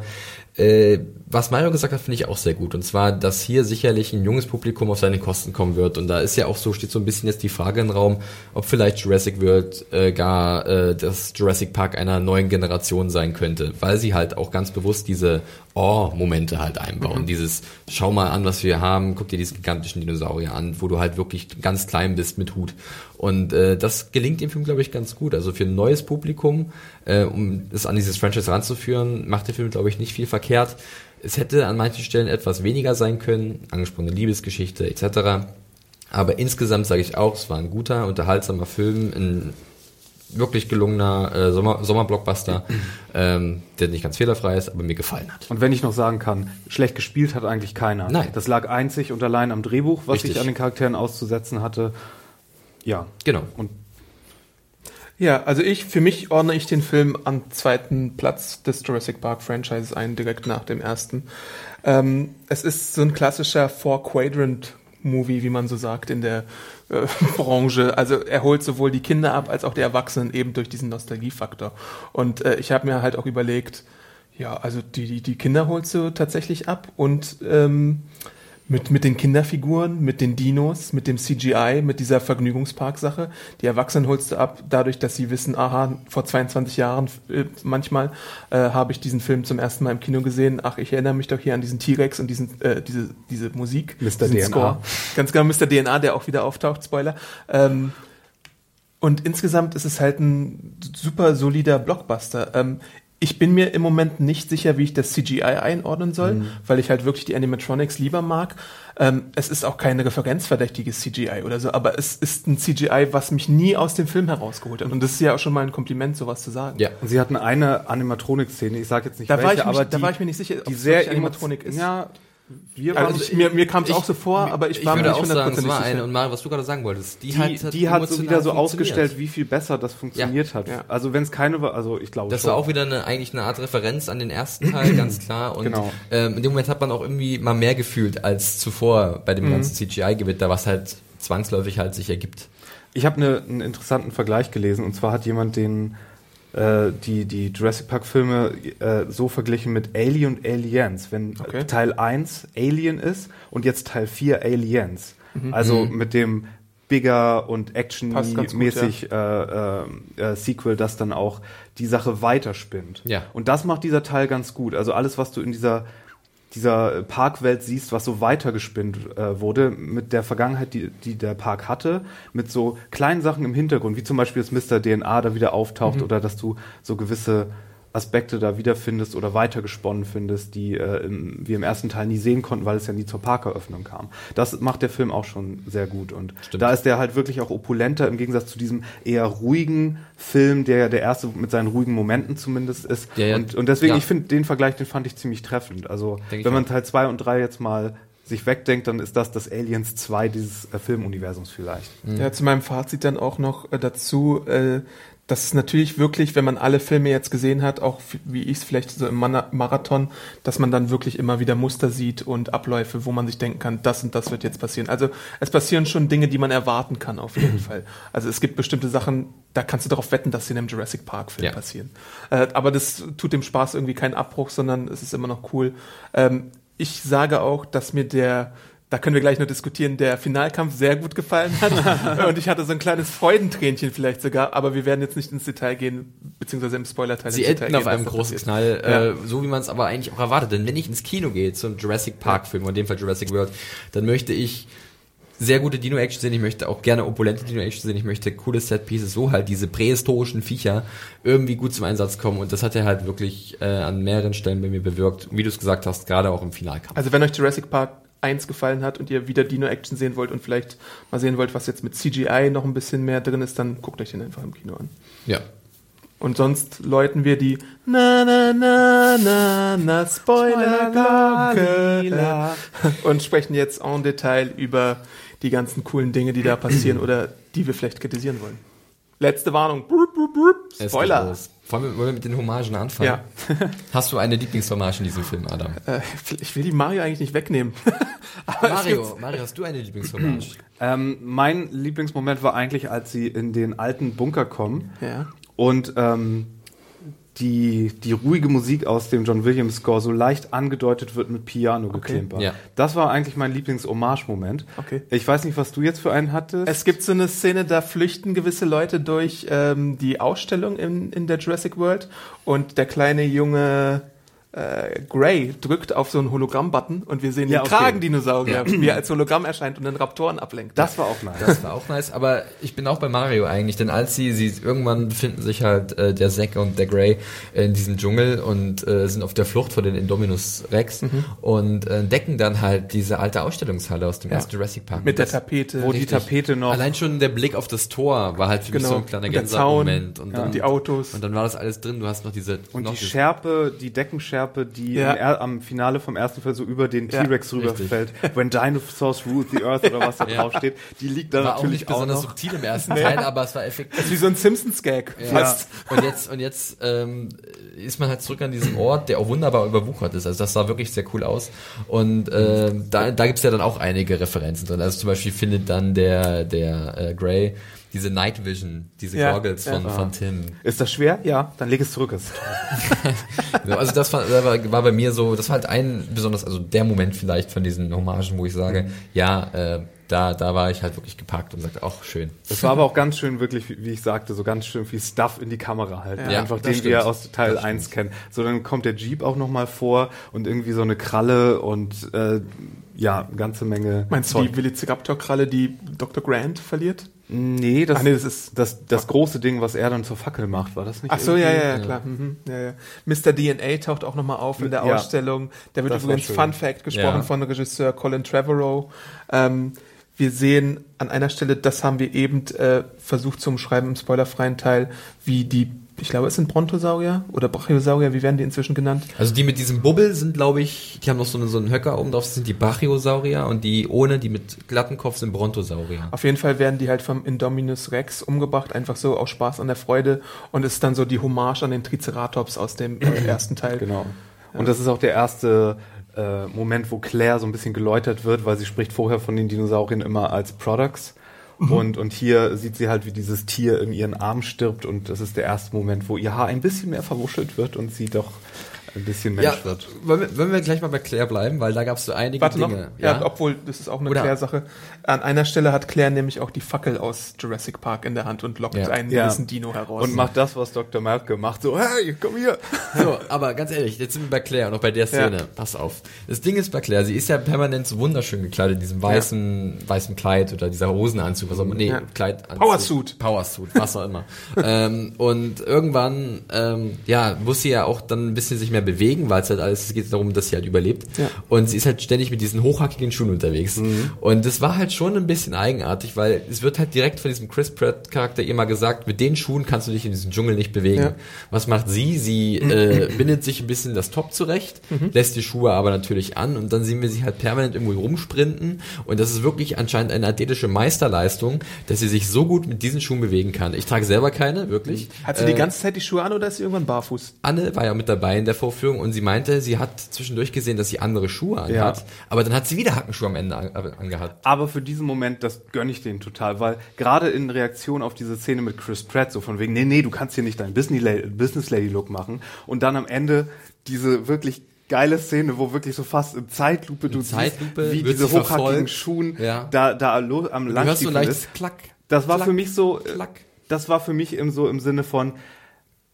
Äh, was Mario gesagt hat, finde ich auch sehr gut. Und zwar, dass hier sicherlich ein junges Publikum auf seine Kosten kommen wird. Und da ist ja auch so, steht so ein bisschen jetzt die Frage im Raum, ob vielleicht Jurassic World äh, gar äh, das Jurassic Park einer neuen Generation sein könnte. Weil sie halt auch ganz bewusst diese Oh-Momente halt einbauen. Dieses, schau mal an, was wir haben, guck dir diesen gigantischen Dinosaurier an, wo du halt wirklich ganz klein bist mit Hut. Und äh, das gelingt dem Film, glaube ich, ganz gut. Also für ein neues Publikum, äh, um es an dieses Franchise ranzuführen, macht der Film, glaube ich, nicht viel verkehrt. Es hätte an manchen Stellen etwas weniger sein können, angesprochene Liebesgeschichte etc. Aber insgesamt sage ich auch, es war ein guter, unterhaltsamer Film, ein wirklich gelungener äh, Sommer, Sommerblockbuster, ähm, der nicht ganz fehlerfrei ist, aber mir gefallen hat. Und wenn ich noch sagen kann, schlecht gespielt hat eigentlich keiner. Nein. Das lag einzig und allein am Drehbuch, was Richtig. ich an den Charakteren auszusetzen hatte. Ja. Genau. Und Ja, also ich, für mich ordne ich den Film am zweiten Platz des Jurassic Park Franchises ein, direkt nach dem ersten. Ähm, es ist so ein klassischer Four-Quadrant-Movie, wie man so sagt in der äh, Branche. Also er holt sowohl die Kinder ab als auch die Erwachsenen eben durch diesen Nostalgiefaktor. Und äh, ich habe mir halt auch überlegt, ja, also die, die, die Kinder holst du tatsächlich ab und ähm, mit, mit den Kinderfiguren, mit den Dinos, mit dem CGI, mit dieser Vergnügungspark-Sache. Die Erwachsenen holst du ab, dadurch, dass sie wissen, aha, vor 22 Jahren äh, manchmal äh, habe ich diesen Film zum ersten Mal im Kino gesehen. Ach, ich erinnere mich doch hier an diesen T-Rex und diesen, äh, diese, diese Musik. Mr. DNA. Score. Ganz genau, Mr. DNA, der auch wieder auftaucht, Spoiler. Ähm, und insgesamt ist es halt ein super solider Blockbuster. Ähm, ich bin mir im Moment nicht sicher, wie ich das CGI einordnen soll, Mhm. weil ich halt wirklich die Animatronics lieber mag. Ähm, es ist auch kein referenzverdächtiges CGI oder so, aber es ist ein CGI, was mich nie aus dem Film herausgeholt hat. Und das ist ja auch schon mal ein Kompliment, sowas zu sagen. Ja. Und sie hatten eine Animatronik-Szene, ich sage jetzt nicht Da war welche, ich mich- aber da die, war ich mir nicht sicher, ob die sehr emo- ist. Ja, wir waren Also ich, mir mir kam es ich- auch so vor, aber ich war mir würde nicht auch sagen, es hundertprozentig war eine. sicher. Und Mario, was du gerade sagen wolltest, die, die, hat, die hat so wieder so ausgestellt, wie viel besser das funktioniert hat. Ja. Also wenn es keine war, also ich glaube Das schon. war auch wieder eine, eigentlich eine Art Referenz an den ersten Teil, ganz klar. Und Genau. ähm, in dem Moment hat man auch irgendwie mal mehr gefühlt als zuvor bei dem Mhm. ganzen CGI-Gewitter, was halt zwangsläufig halt sich ergibt. Ich habe ne, einen interessanten Vergleich gelesen und zwar hat jemand den die die Jurassic Park Filme äh, so verglichen mit Alien und Aliens, wenn Okay. Teil 1 Alien ist und jetzt Teil 4 Aliens. Also mit dem bigger und actionmäßig äh, äh, äh, Sequel, das dann auch die Sache weiterspinnt. Ja. Und das macht dieser Teil ganz gut. Also alles, was du in dieser dieser Parkwelt siehst, was so weitergespinnt äh, wurde mit der Vergangenheit, die, die der Park hatte, mit so kleinen Sachen im Hintergrund, wie zum Beispiel, dass Mr. DNA da wieder auftaucht oder dass du so gewisse Aspekte da wiederfindest oder weitergesponnen findest, die äh, im, wir im ersten Teil nie sehen konnten, weil es ja nie zur Parkeröffnung kam. Das macht der Film auch schon sehr gut und Stimmt. da ist der halt wirklich auch opulenter im Gegensatz zu diesem eher ruhigen Film, der ja der erste mit seinen ruhigen Momenten zumindest ist. Ja, ja. Und, und deswegen, Ja. ich finde den Vergleich, den fand ich ziemlich treffend. Also Denk wenn man. Teil 2 und 3 jetzt mal sich wegdenkt, dann ist das das Aliens 2 dieses äh, Filmuniversums vielleicht. Ja, zu meinem Fazit dann auch noch äh, dazu, äh, dass es natürlich wirklich, wenn man alle Filme jetzt gesehen hat, auch wie ich es vielleicht so im Marathon, dass man dann wirklich immer wieder Muster sieht und Abläufe, wo man sich denken kann, das und das wird jetzt passieren. Also es passieren schon Dinge, die man erwarten kann auf jeden Fall. Also es gibt bestimmte Sachen, da kannst du darauf wetten, dass sie in einem Jurassic Park Film Ja. passieren. Äh, aber das tut dem Spaß irgendwie keinen Abbruch, sondern es ist immer noch cool. Ähm, ich sage auch, dass mir der da können wir gleich noch diskutieren, der Finalkampf sehr gut gefallen hat. und ich hatte so ein kleines Freudentränchen vielleicht sogar, aber wir werden jetzt nicht ins Detail gehen, beziehungsweise im Spoiler-Teil Sie enden auf einem großen. Knall, Ja. äh, so wie man es aber eigentlich auch erwartet. Denn wenn ich ins Kino gehe zum Jurassic Park Film, in dem Fall Jurassic World, dann möchte ich sehr gute Dino-Action sehen, ich möchte auch gerne opulente Dino-Action sehen, ich möchte coole Set-Pieces, so halt diese prähistorischen Viecher irgendwie gut zum Einsatz kommen und das hat er halt wirklich äh, an mehreren Stellen bei mir bewirkt, wie du es gesagt hast, gerade auch im Finalkampf. Also wenn euch Jurassic Park 1 gefallen hat und ihr wieder Dino-Action sehen wollt und vielleicht mal sehen wollt, was jetzt mit CGI noch ein bisschen mehr drin ist, dann guckt euch den einfach im Kino an. Ja. Und sonst läuten wir die Na na na na na Spoiler-Glocke und sprechen jetzt en Detail über die ganzen coolen Dinge, die da passieren oder die wir vielleicht kritisieren wollen. Letzte Warnung. Spoiler. Wollen wir, wollen wir mit den Hommagen anfangen? Ja. Hast du eine Lieblingshommage in diesem Film, Adam? Äh, ich will die Mario eigentlich nicht wegnehmen. Mario, Mario, hast du eine Lieblingshommage? Ähm, mein Lieblingsmoment war eigentlich, als sie in den alten Bunker kommen Ja. und ähm, die, die ruhige Musik aus dem John Williams Score so leicht angedeutet wird mit Piano-Geklimper. Ja. Das war eigentlich mein Lieblings-Hommage-Moment. Okay. Ich weiß nicht, was du jetzt für einen hattest. Es gibt so eine Szene, da flüchten gewisse Leute durch ähm, die Ausstellung in, in der Jurassic World und der kleine junge äh, Gray drückt auf so einen Hologramm-Button und wir sehen Ja, den okay. Kragendinosaurier, wie er als Hologramm erscheint und den Raptoren ablenkt. das war auch nice. Das war auch nice, aber ich bin auch bei Mario eigentlich, denn als sie, sie irgendwann befinden sich halt äh, der Zack und der Grey in diesem Dschungel und äh, sind auf der Flucht vor den Indominus Rex Mhm. und äh, entdecken dann halt diese alte Ausstellungshalle aus dem ersten Jurassic Park. Mit der Das- Tapete. Wo die Richtig. Tapete noch. Allein schon der Blick auf das Tor war halt für mich Genau. so ein kleiner Und der. Gänsehautmoment. Und, dann, und die Autos. Und dann war das alles drin. Du hast noch diese und noch die Schärpe, die Deckenschärpe, die Ja. er am Finale vom ersten Fall so über den Ja, T-Rex rüberfällt, when dinosaurs rule the earth oder was da Ja. draufsteht, die liegt da war auch natürlich nicht auch besonders noch. subtil im ersten Teil, aber es war effektiv. Das ist wie so ein Simpsons-Gag. Ja. Fast. Und jetzt, und jetzt ähm, ist man halt zurück an diesem Ort, der auch wunderbar überwuchert ist. Also das sah wirklich sehr cool aus. Und äh, da, da gibt's ja dann auch einige Referenzen drin. Also zum Beispiel findet dann der, der äh, Grey diese Night Vision, diese Ja, Goggles ja. von, von Tim. Ist das schwer? Ja, dann leg es zurück. Also das war, das war, bei mir so, das war halt ein besonders, also der Moment vielleicht von diesen Hommagen, wo ich sage, ja, äh, da, da war ich halt wirklich gepackt und sagte, auch schön. Es war aber auch ganz schön, wirklich, wie ich sagte, so ganz schön viel Stuff in die Kamera halten. Ja, Einfach das den wir stimmt. aus Teil Das 1 kennen. So, dann kommt der Jeep auch nochmal vor und irgendwie so eine Kralle und äh, ja, ganze Menge. Meinst du die Velociraptor-Kralle, die Dr. Grant verliert? Nee, das, Ach nee, das ist- das, das große Ding, was er dann zur Fackel macht, war das nicht? Ach so, ja, ja, ja, klar. Mhm, ja, ja. Mr. DNA taucht auch nochmal auf in der Ja. Ausstellung. Der wird Das übrigens. Fun Fact gesprochen Ja. von Regisseur Colin Trevorrow. Ähm, wir sehen an einer Stelle, das haben wir eben äh, versucht zu umschreiben im spoilerfreien Teil, wie die, ich glaube, es sind Brontosaurier oder Brachiosaurier, wie werden die inzwischen genannt? Also die mit diesem Bubbel sind, glaube ich, die haben noch so, eine, so einen Höcker oben drauf, das sind die Brachiosaurier und die ohne, die mit glatten Kopf sind Brontosaurier. Auf jeden Fall werden die halt vom Indominus Rex umgebracht, einfach so aus Spaß an der Freude und ist dann so die Hommage an den Triceratops aus dem äh, ersten Teil. Genau. Und das ist auch der erste äh, Moment, wo Claire so ein bisschen geläutert wird, weil sie spricht vorher von den Dinosauriern immer als Products. Und, und hier sieht sie halt, wie dieses Tier in ihren Arm stirbt und das ist der erste Moment, wo ihr Haar ein bisschen mehr verwuschelt wird und sie doch ein bisschen Mensch Ja, wird. wollen wir, wollen wir gleich mal bei Claire bleiben, weil da gab es so einige Warte noch. Dinge. Ja, obwohl, das ist auch eine Claire-Sache. An einer Stelle hat Claire nämlich auch die Fackel aus Jurassic Park in der Hand und lockt Ja. einen Ja. gewissen Dino heraus. Und macht das, was Dr. Malke macht. So, hey, komm hier. So, aber ganz ehrlich, jetzt sind wir bei Claire und auch bei der Szene. Ja. Pass auf. Das Ding ist bei Claire, sie ist ja permanent so wunderschön gekleidet in diesem weißen, weißen Kleid oder dieser Hosenanzug, was auch immer. Nee, Ja. Kleid. Powersuit. Powersuit, was auch immer. ähm, und irgendwann, ähm, ja, muss sie ja auch dann ein bisschen sich mehr bewegen, weil es halt alles, es geht darum, dass sie halt überlebt. Ja. Und sie ist halt ständig mit diesen hochhackigen Schuhen unterwegs. Und das war halt schon ein bisschen eigenartig, weil es wird halt direkt von diesem Chris Pratt Charakter immer gesagt, mit den Schuhen kannst du dich in diesem Dschungel nicht bewegen. Ja. Was macht sie? Sie äh, bindet sich ein bisschen das Top zurecht, lässt die Schuhe aber natürlich an und dann sehen wir sie halt permanent irgendwo rumsprinten und das ist wirklich anscheinend eine athletische Meisterleistung, dass sie sich so gut mit diesen Schuhen bewegen kann. Ich trage selber keine, wirklich. hat sie die Äh, ganze Zeit die Schuhe an oder ist sie irgendwann barfuß? Anne war ja mit dabei in der Vorführung und sie meinte, sie hat zwischendurch gesehen, dass sie andere Schuhe anhat, Ja. aber dann hat sie wieder Hackenschuhe am Ende an, angehabt. Aber für diesen Moment, das gönne ich denen total, weil gerade in Reaktion auf diese Szene mit Chris Pratt, so von wegen, nee, nee, du kannst hier nicht deinen Business Lady- Look machen und dann am Ende diese wirklich geile Szene, wo wirklich so fast in Zeitlupe du Zeitlupe siehst, wie diese hochhackigen verfolgt. Schuhen Ja. da, da am hörst so ist. Klack. Das war Klack, für mich so, Klack. das war für mich im, so im Sinne von,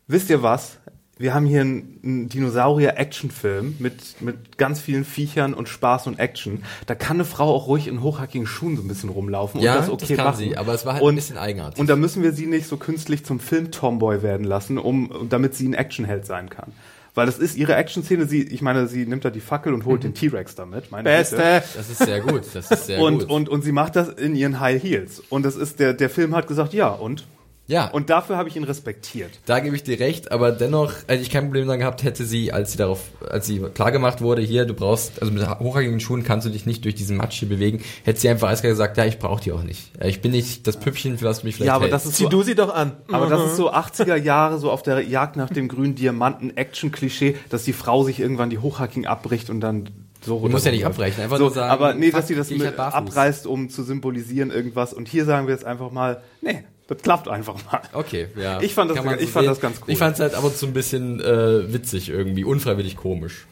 wisst ihr was? Wir haben hier einen, Dinosaurier-Action-Film mit, mit ganz vielen Viechern und Spaß und Action. Da kann eine Frau auch ruhig in hochhackigen Schuhen so ein bisschen rumlaufen Ja, und das das okay kann machen. sie, aber es war halt und, ein bisschen eigenartig. Und da müssen wir sie nicht so künstlich zum Film-Tomboy werden lassen, um, damit sie ein Actionheld sein kann. Weil das ist ihre Action-Szene. Sie, ich meine, sie nimmt da die Fackel und holt den T-Rex damit. Meine. Beste. Das ist sehr gut, das ist sehr Und, gut. und, und sie macht das in ihren High Heels. Und das ist, der, der Film hat gesagt, ja, und? Ja, Und dafür habe ich ihn respektiert. Da gebe ich dir recht, aber dennoch hätte ich kein Problem dann gehabt, hätte sie, als sie darauf, als sie klargemacht wurde, hier, du brauchst, also mit hochhackigen Schuhen kannst du dich nicht durch diesen Matsch hier bewegen, hätte sie einfach eiskalt gesagt, ja, ich brauche die auch nicht. Ich bin nicht das Püppchen, für was du mich vielleicht Ja, aber hältst. das ist Zieh so, du sie doch an. aber das ist so 80er Jahre, so auf der Jagd nach dem grünen Diamanten Action-Klischee, dass die Frau sich irgendwann die Hochhackigen abbricht und dann so Du musst ja nicht abbrechen, einfach so, nur sagen, Aber nee, dass sie das halt abreißt, um zu symbolisieren irgendwas. Und hier sagen wir jetzt einfach mal, nee, das klappt einfach mal. Okay, ja. Ich fand das- man ich fand das ganz cool. Ich fand es halt aber so ein bisschen äh, witzig irgendwie, unfreiwillig komisch.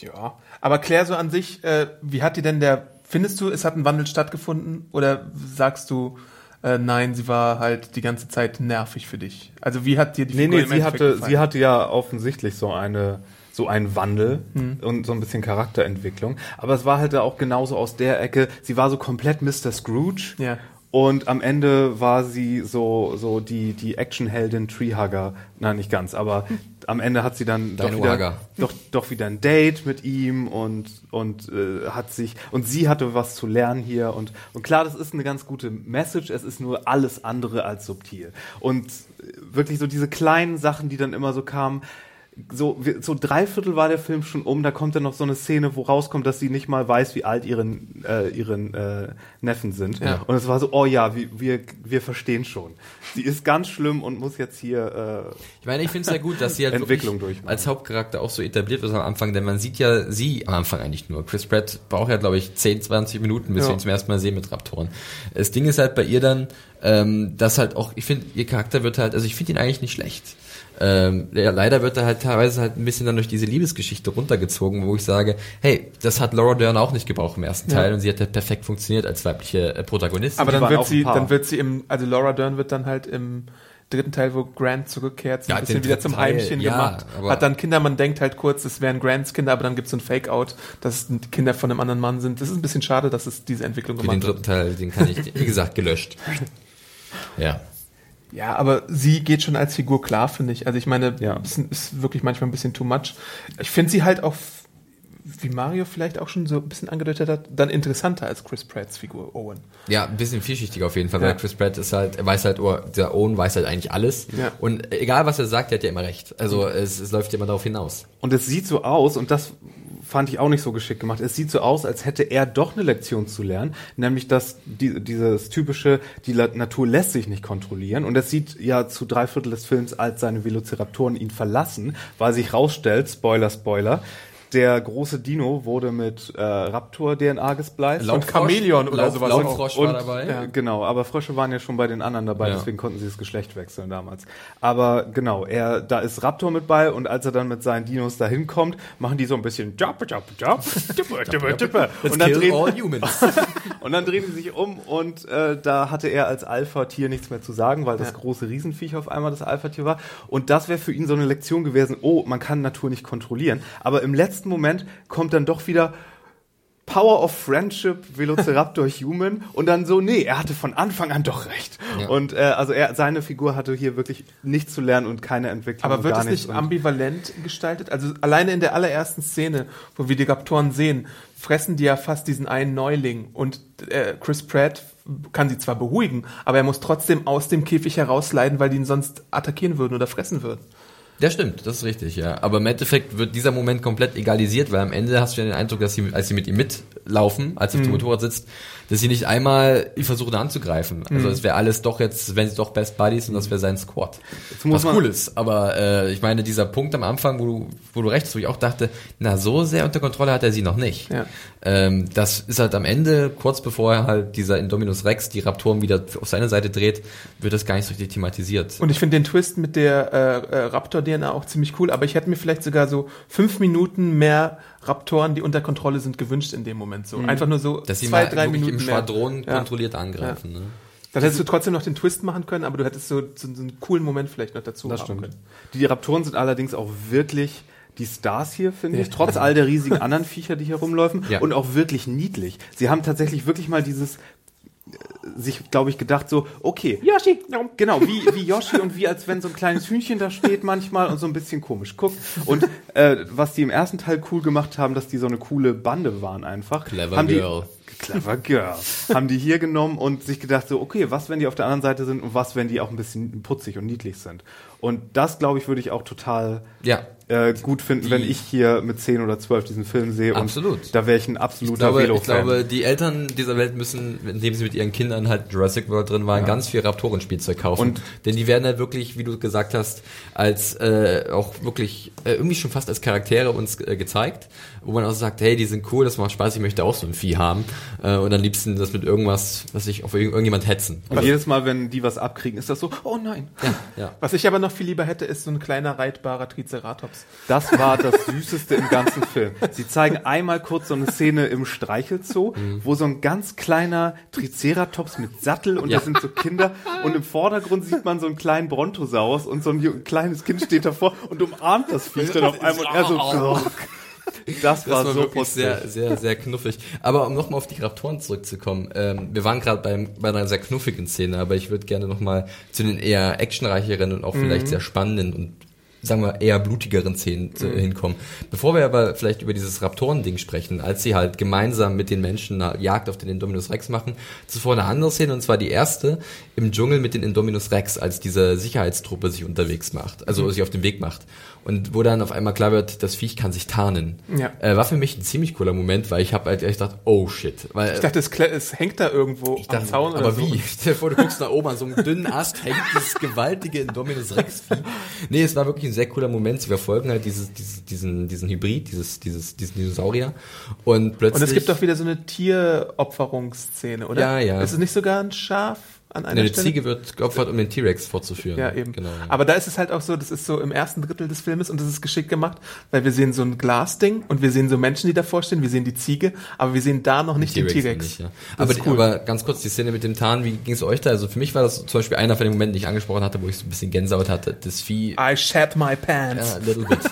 Ja. Aber Claire so an sich, äh, wie hat die denn der, findest du, es hat ein Wandel stattgefunden? Oder sagst du, äh, nein, sie war halt die ganze Zeit nervig für dich? Also wie hat dir die Nee, Figur nee, im sie Endeffekt hatte, gefallen? sie hatte ja offensichtlich so eine, so einen Wandel Hm. und so ein bisschen Charakterentwicklung. Aber es war halt auch genauso aus der Ecke. Sie war so komplett Mr. Scrooge. Ja. Und am Ende war sie so, so die, die Actionheldin Treehugger. Nein, nicht ganz, aber am Ende hat sie dann doch wieder, doch, doch wieder ein Date mit ihm und, und äh, hat sich, und sie hatte was zu lernen hier und, und klar, das ist eine ganz gute Message, es ist nur alles andere als subtil. Und äh, wirklich so diese kleinen Sachen, die dann immer so kamen, so, so dreiviertel war der Film schon um, da kommt dann noch so eine Szene, wo rauskommt, dass sie nicht mal weiß, wie alt ihren, äh, ihren äh, Neffen sind. Ja. Und es war so, oh ja, wir, wir, wir verstehen schon. Sie ist ganz schlimm und muss jetzt hier äh, Ich meine, ich finde es sehr gut, dass sie halt Entwicklung als Hauptcharakter auch so etabliert wird am Anfang, denn man sieht ja sie am Anfang eigentlich nur. Chris Pratt braucht ja, glaube ich, 10, 20 Minuten, bis Ja. wir ihn zum ersten Mal sehen mit Raptoren. Das Ding ist halt bei ihr dann, ähm, dass halt auch, ich finde, ihr Charakter wird halt, also ich finde ihn eigentlich nicht schlecht. Ähm, ja, leider wird er halt teilweise halt ein bisschen dann durch diese Liebesgeschichte runtergezogen, wo ich sage, hey, das hat Laura Dern auch nicht gebraucht im ersten Teil und sie hat halt perfekt funktioniert als weibliche äh, Protagonistin. Aber dann wird sie, dann wird sie im, also Laura Dern wird dann halt im dritten Teil, wo Grant zurückkehrt, so Ja, ein bisschen den wieder zum Teil, Heimchen ja, gemacht. Hat dann Kinder, man denkt halt kurz, es wären Grants Kinder, aber dann gibt es so ein Fake-Out, dass es Kinder von einem anderen Mann sind. Das ist ein bisschen schade, dass es diese Entwicklung Für den gemacht hat. dritten Teil, den kann ich, wie gesagt, gelöscht. Ja. Ja, aber sie geht schon als Figur klar, finde ich. Also ich meine, Ja. ist, ist wirklich manchmal ein bisschen too much. Ich finde sie halt auch, wie Mario vielleicht auch schon so ein bisschen angedeutet hat, dann interessanter als Chris Pratts Figur Owen. Ja, ein bisschen vielschichtiger auf jeden Fall, Ja. weil Chris Pratt ist halt, er weiß halt, oh, der Owen weiß halt eigentlich alles. Ja. Und egal was er sagt, er hat ja immer recht. Also es, es läuft ja immer darauf hinaus. Und es sieht so aus, und das fand ich auch nicht so geschickt gemacht, es sieht so aus, als hätte er doch eine Lektion zu lernen, nämlich dass die, dieses typische, die Natur lässt sich nicht kontrollieren. Und es sieht ja zu drei Viertel des Films, als seine Velociraptoren ihn verlassen, weil sich rausstellt, Spoiler, Spoiler, der große Dino wurde mit äh, Raptor-DNA gespliced. Und Chamäleon oder Lauf, sowas Laufrosch Und, war dabei. ja. Genau, aber Frösche waren ja schon bei den anderen dabei, Ja. deswegen konnten sie das Geschlecht wechseln damals. Aber genau, er, da ist Raptor mit bei und als er dann mit seinen Dinos da hinkommt, machen die so ein bisschen Job, Job, Job, Tippe, Tippe, Tippe. Und dann drehen, all humans. und dann drehen sie sich um und äh, da hatte er als Alpha-Tier nichts mehr zu sagen, weil das große Riesenviech auf einmal das Alpha-Tier war. Und das wäre für ihn so eine Lektion gewesen, oh, man kann Natur nicht kontrollieren. Aber im letzten Moment kommt dann doch wieder Power of Friendship, Velociraptor Human und dann so, nee, er hatte von Anfang an doch recht. Ja. Und äh, also er, seine Figur hatte hier wirklich nichts zu lernen und keine Entwicklung. Aber wird es nicht ambivalent gestaltet? Also alleine in der allerersten Szene, wo wir die Raptoren sehen, fressen die ja fast diesen einen Neuling und äh, Chris Pratt kann sie zwar beruhigen, aber er muss trotzdem aus dem Käfig herausleiten, weil die ihn sonst attackieren würden oder fressen würden. Ja, stimmt, das ist richtig, ja. Aber im Endeffekt wird dieser Moment komplett egalisiert, weil am Ende hast du ja den Eindruck, dass sie, als sie mit ihm mitlaufen, als sie auf dem Motorrad sitzt, dass sie nicht einmal versuchen anzugreifen. Also es wäre alles doch jetzt, wenn sie doch Best Buddies und das wäre sein Squad. Was cool ist. Aber äh, ich meine, dieser Punkt am Anfang, wo du, wo du recht hast, wo ich auch dachte, na, so sehr unter Kontrolle hat er sie noch nicht. Ja. Ähm, das ist halt am Ende, kurz bevor er halt dieser Indominus Rex die Raptoren wieder auf seine Seite dreht, wird das gar nicht so richtig thematisiert. Und ich finde den Twist mit der äh, äh, Raptor-DNA auch ziemlich cool, aber ich hätte mir vielleicht sogar so fünf Minuten mehr Raptoren, die unter Kontrolle sind, gewünscht in dem Moment. So einfach nur so Mhm. dass sie zwei, mal drei wirklich Minuten im mehr. Schwadron Ja. kontrolliert angreifen. Ne? Dann hättest du trotzdem noch den Twist machen können, aber du hättest so, so, so einen coolen Moment vielleicht noch dazu Das haben stimmt. können. Die Raptoren sind allerdings auch wirklich die Stars hier, finde ich, trotz all der riesigen anderen Viecher, die hier rumläufen Ja. und auch wirklich niedlich. Sie haben tatsächlich wirklich mal dieses sich, glaube ich, gedacht so, okay, Yoshi! genau, wie, wie Yoshi und wie als wenn so ein kleines Hühnchen da steht manchmal und so ein bisschen komisch guckt. Und äh, was die im ersten Teil cool gemacht haben, dass die so eine coole Bande waren einfach. Clever haben Girl. Die, clever Girl. haben die hier genommen und sich gedacht so, okay, was, wenn die auf der anderen Seite sind und was, wenn die auch ein bisschen putzig und niedlich sind. Und das, glaube ich, würde ich auch total Ja. Äh, gut finden, Die- wenn ich hier mit 10 oder 12 diesen Film sehe. Absolut. Und da wäre ich ein absoluter glaube, ich Velo-Fan. glaube, die Eltern dieser Welt müssen, indem sie mit ihren Kindern halt Jurassic World drin waren, ganz viel Raptoren-Spielzeug kaufen. Und- Denn die werden halt wirklich, wie du gesagt hast, als äh, auch wirklich äh, irgendwie schon fast als Charaktere uns äh, gezeigt, wo man auch sagt, hey, die sind cool, das macht Spaß, ich möchte auch so ein Vieh haben. Äh, und am liebsten das mit irgendwas, was ich auf irgend- irgendjemand hetzen. und jedes Mal, wenn die was abkriegen, ist das so, oh nein. Ja, ja. Was ich aber noch viel lieber hätte, ist so ein kleiner reitbarer Triceratops. Das war das Süßeste im ganzen Film. Sie zeigen einmal kurz so eine Szene im Streichelzoo, wo so ein ganz kleiner Triceratops mit Sattel und Ja. da sind so Kinder und im Vordergrund sieht man so einen kleinen Brontosaurus und so ein kleines Kind steht davor und umarmt das Viech dann auf einmal und er so, das war, Das war so wirklich putzig. sehr, sehr, sehr knuffig. Aber um nochmal auf die Raptoren zurückzukommen, ähm, wir waren gerade bei einer sehr knuffigen Szene, aber ich würde gerne nochmal zu den eher actionreicheren und auch vielleicht sehr spannenden und sagen wir eher blutigeren Szenen äh, hinkommen. Bevor wir aber vielleicht über dieses Raptoren-Ding sprechen, als sie halt gemeinsam mit den Menschen eine Jagd auf den Indominus Rex machen, zuvor eine andere Szene und zwar die erste im Dschungel mit den Indominus Rex, als diese Sicherheitstruppe sich unterwegs macht, also sich auf den Weg macht. Und wo dann auf einmal klar wird, das Viech kann sich tarnen. Ja. Äh, war für mich ein ziemlich cooler Moment, weil ich habe halt echt gedacht, oh shit. Weil, Ich dachte, es, es hängt da irgendwo ich dachte, am Zaun aber oder so. wie? Stell dir vor, du guckst nach oben an so einem dünnen Ast, hängt dieses gewaltige Indominus Rex Vieh. Nee, es war wirklich ein sehr cooler Moment. Sie verfolgen halt dieses, dieses, diesen, diesen Hybrid, dieses, dieses, diesen Dinosaurier. Und plötzlich. Und es gibt doch wieder so eine Tieropferungsszene, oder? Ja, ja. Ist es nicht sogar ein Schaf an einer eine Stelle? Ziege wird geopfert, um den T-Rex fortzuführen. Ja, eben. Genau. Aber da ist es halt auch so, das ist so im ersten Drittel des Filmes und das ist geschickt gemacht, weil wir sehen so ein Glasding und wir sehen so Menschen, die davor stehen, wir sehen die Ziege, aber wir sehen da noch nicht den T-Rex. ja. Aber, ist die, aber ganz kurz, die Szene mit dem Tarn, wie ging es euch da? Also für mich war das zum Beispiel einer von den Momenten, die ich angesprochen hatte, wo ich so ein bisschen Gänsehaut hatte. Das Vieh, I shat my pants. ja, little bit.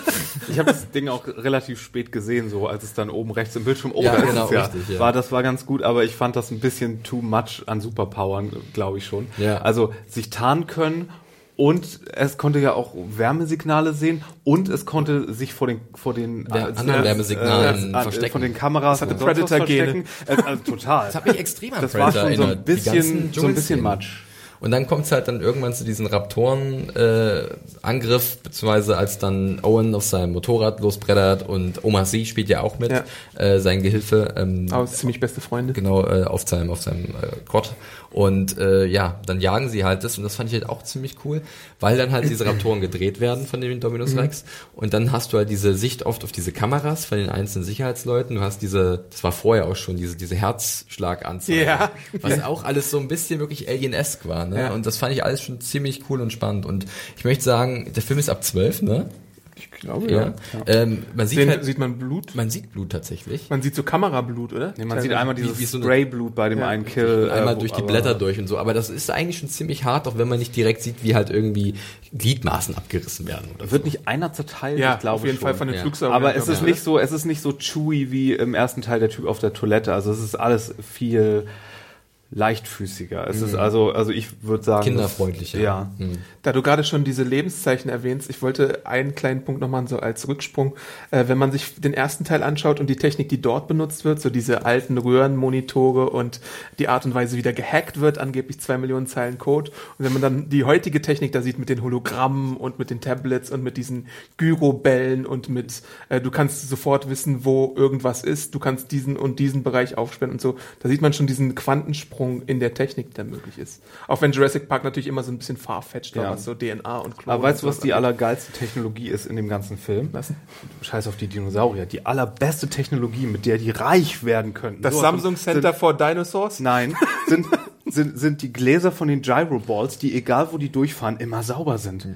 Ich habe das Ding auch relativ spät gesehen, so als es dann oben rechts im Bildschirm oh, Ja, da ist genau, ja. richtig, ja. War das war ganz gut, aber ich fand das ein bisschen too much an Superpowern, glaube ich schon. Ja. Also sich tarnen können und es konnte ja auch Wärmesignale sehen und es konnte sich vor den vor den Ja, äh, anderen äh, Wärmesignalen äh, verstecken. von den Kameras Das hatte verstecken. Äh, also total. Das hat mich extrem an das war Predator schon so ein bisschen so ein bisschen. Matsch. Und dann kommt es halt dann irgendwann zu diesen Raptoren-Angriff, beziehungsweise als dann Owen auf seinem Motorrad losbrettert und Omar Sy spielt ja auch mit, Ja. äh, sein Gehilfe. Ähm, Aus ziemlich beste Freunde. genau äh, auf seinem auf seinem äh, Quad und äh, ja dann jagen sie halt das und das fand ich halt auch ziemlich cool weil dann halt diese Raptoren gedreht werden von den Dominus Rex. Und dann hast du halt diese Sicht oft auf diese Kameras von den einzelnen Sicherheitsleuten. Du hast diese das war vorher auch schon diese diese Herzschlaganzeige Ja. was auch alles so ein bisschen wirklich alienesk war ne? Ja. und das fand ich alles schon ziemlich cool und spannend. Und ich möchte sagen der Film ist ab 12 ne Ich glaube, ja, Ähm, man sieht Sehen, halt sieht man Blut? man sieht Blut tatsächlich Man sieht so Kamerablut, oder? Nee, man sieht einmal dieses wie so eine- Sprayblut bei dem einen Kill. äh, einmal durch die Blätter durch und so. Aber das ist eigentlich schon ziemlich hart, auch wenn man nicht direkt sieht, wie halt irgendwie Gliedmaßen abgerissen werden. Oder so. Wird nicht einer zerteilt? Ja, ich glaube auf jeden schon. Fall von den Ja. Flugsauriern. Aber es ist ich, nicht so, es ist nicht so chewy wie im ersten Teil der Typ auf der Toilette. Also es ist alles viel leichtfüßiger. Es ist also, also ich würde sagen. Kinderfreundlicher. das- Ja. Hm. Da du gerade schon diese Lebenszeichen erwähnst, ich wollte einen kleinen Punkt noch machen, so als Rücksprung. Äh, wenn man sich den ersten Teil anschaut und die Technik, die dort benutzt wird, so diese alten Röhrenmonitore und die Art und Weise, wie da gehackt wird, angeblich zwei Millionen Zeilen Code. Und wenn man dann die heutige Technik da sieht mit den Hologrammen und mit den Tablets und mit diesen Gyrobällen und mit, äh, du kannst sofort wissen, wo irgendwas ist, du kannst diesen und diesen Bereich aufsperren und so, da sieht man schon diesen Quantensprung in der Technik, der möglich ist. Auch wenn Jurassic Park natürlich immer so ein bisschen farfetched war, Ja. was so DNA und Klon Aber weißt du, was die allergeilste Technologie ist in dem ganzen Film? Was? Scheiß auf die Dinosaurier. Die allerbeste Technologie, mit der die reich werden könnten. Das So, Samsung sind- Center for Dinosaurs? Nein, sind, sind, sind die Gläser von den Gyroballs, die egal wo die durchfahren, immer sauber sind.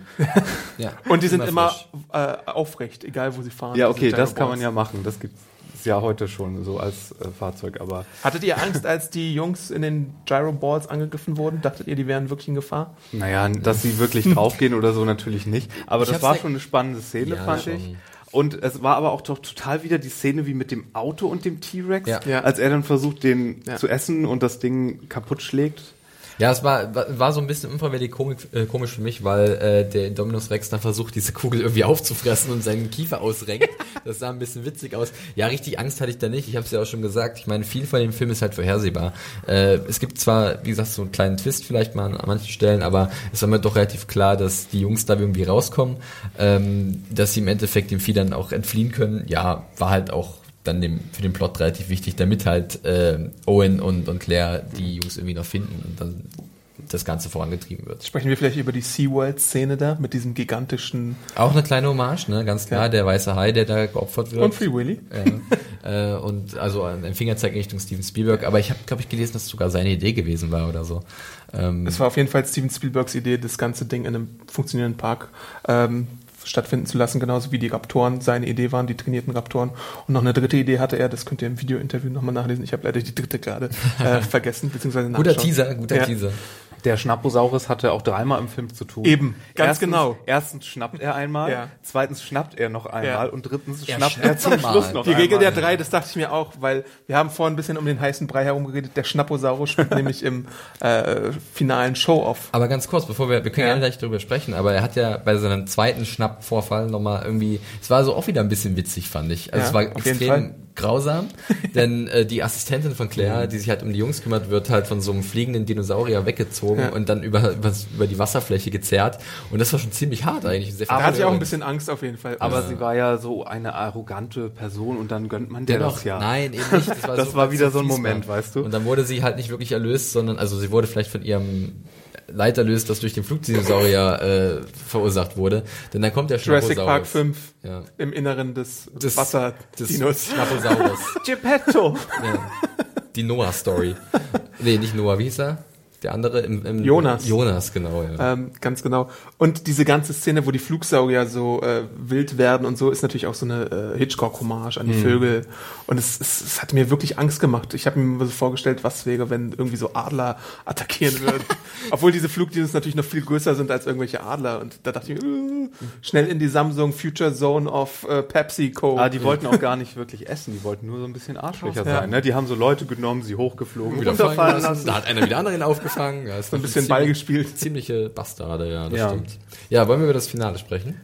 Ja. Und die sind immer, frisch. äh, aufrecht, egal wo sie fahren. Ja, okay, das kann man ja machen. Das gibt es ja heute schon so als äh, Fahrzeug, aber Hattet ihr Angst, als die Jungs in den Gyroballs angegriffen wurden? Dachtet ihr, die wären wirklich in Gefahr? naja, dass sie wirklich draufgehen oder so natürlich nicht. Aber Ich das war schon eine spannende Szene, Ja, fand schon. ich. Und es war aber auch doch total wieder die Szene wie mit dem Auto und dem T-Rex, Ja. Ja. als er dann versucht, den Ja. zu essen und das Ding kaputt schlägt. Ja, es war, war, war so ein bisschen unfreiwillig komisch, äh, komisch für mich, weil äh, der Dominus Rex dann versucht, diese Kugel irgendwie aufzufressen und seinen Kiefer ausrenkt. Das sah ein bisschen witzig aus. Ja, richtig Angst hatte ich da nicht. Ich habe es ja auch schon gesagt. Ich meine, viel von dem Film ist halt vorhersehbar. Äh, es gibt zwar, wie gesagt, so einen kleinen Twist vielleicht mal an, an manchen Stellen, aber es war mir doch relativ klar, dass die Jungs da irgendwie rauskommen, ähm, dass sie im Endeffekt dem Vieh dann auch entfliehen können. Ja, war halt auch dann dem, für den Plot relativ wichtig, damit halt äh, Owen und, und Claire die Jungs irgendwie noch finden und dann das Ganze vorangetrieben wird. Sprechen wir vielleicht über die SeaWorld-Szene da, mit diesem gigantischen Auch eine kleine Hommage, ne? Ganz klar, Ja. der weiße Hai, der da geopfert wird. und Free Willy. Ja. äh, und also ein Fingerzeig in Richtung Steven Spielberg, aber ich habe, glaube ich, gelesen, dass es sogar seine Idee gewesen war oder so. Ähm, Es war auf jeden Fall Steven Spielbergs Idee, das ganze Ding in einem funktionierenden Park ähm, stattfinden zu lassen, genauso wie die Raptoren seine Idee waren, die trainierten Raptoren. Und noch eine dritte Idee hatte er, das könnt ihr im Video-Interview nochmal nachlesen. Ich habe leider die dritte gerade äh, vergessen, beziehungsweise guter. Teaser, guter Ja. Teaser. Der Schnapposaurus hatte auch dreimal im Film zu tun. Eben, ganz erstens, genau. Erstens schnappt er einmal, Ja. zweitens schnappt er noch einmal Ja. und drittens Er schnappt er zum nochmal. Schluss noch Die einmal. Regel der drei, das dachte ich mir auch, weil wir haben vorhin ein bisschen um den heißen Brei herumgeredet. Der Schnapposaurus spielt nämlich im äh, finalen Show-Off. Aber ganz kurz, bevor wir, wir können Ja. gleich darüber sprechen, aber er hat ja bei seinem zweiten Schnappvorfall nochmal irgendwie, es war so auch wieder ein bisschen witzig, fand ich. Also Ja, es war auf jeden extrem Fall. Grausam, denn äh, die Assistentin von Claire, die sich halt um die Jungs kümmert, wird halt von so einem fliegenden Dinosaurier weggezogen Ja. und dann über, über, über die Wasserfläche gezerrt und das war schon ziemlich hart eigentlich. Sehr Da hatte ich auch ein bisschen Angst auf jeden Fall. Aber sie war ja so eine arrogante Person und dann gönnt man der Dennoch, das ja. nein, eben nicht. Das war, Das so, war wieder so ein Moment, war. weißt du? Und dann wurde sie halt nicht wirklich erlöst, sondern, also sie wurde vielleicht von ihrem Leiter erlöst, das durch den Flugdinosaurier äh, verursacht wurde. Denn dann kommt der Jurassic. Park 5 Ja. im Inneren des, des, des Wasserdinos. des Schnapposaurus. Geppetto! ja. Die Noah-Story. Nee, nicht Noah, wie hieß er? Der andere im, im Jonas. Jonas, genau, ja. Ähm, ganz genau. Und diese ganze Szene, wo die Flugsaurier so äh, wild werden und so, ist natürlich auch so eine äh, Hitchcock-Hommage an die Vögel. Und es, es, es hat mir wirklich Angst gemacht. Ich habe mir so vorgestellt, was wäre, wenn irgendwie so Adler attackieren würden. Obwohl diese Flugdinos natürlich noch viel größer sind als irgendwelche Adler. Und da dachte ich mir, äh, schnell in die Samsung Future Zone of äh, Pepsi Co. Ah, die wollten auch gar nicht wirklich essen, die wollten nur so ein bisschen Arschlöcher Ja. sein. Ne? Die haben so Leute genommen, sie hochgeflogen, Wieder runterfallen fallen lassen. lassen. Da hat einer wieder anderen aufgefangen. Ja, ist ein bisschen Ball gespielt. Ziemliche Bastarde, ja, das Ja. stimmt. Ja, wollen wir über das Finale sprechen?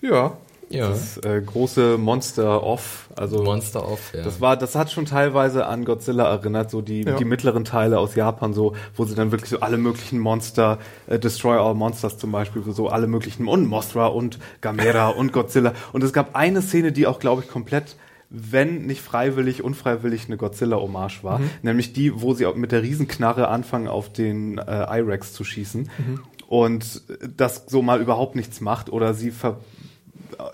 Ja. Ja. Das äh, große Monster Off, also Monster of, ja. Das war, das hat schon teilweise an Godzilla erinnert, so die, Ja. die mittleren Teile aus Japan, so, wo sie dann wirklich so alle möglichen Monster, äh, Destroy All Monsters zum Beispiel, so alle möglichen und Mothra und Gamera und Godzilla. Und es gab eine Szene, die auch, glaube ich, komplett wenn nicht freiwillig, unfreiwillig eine Godzilla-Hommage war, nämlich die, wo sie mit der Riesenknarre anfangen, auf den äh, I-Rex zu schießen und das so mal überhaupt nichts macht oder sie ver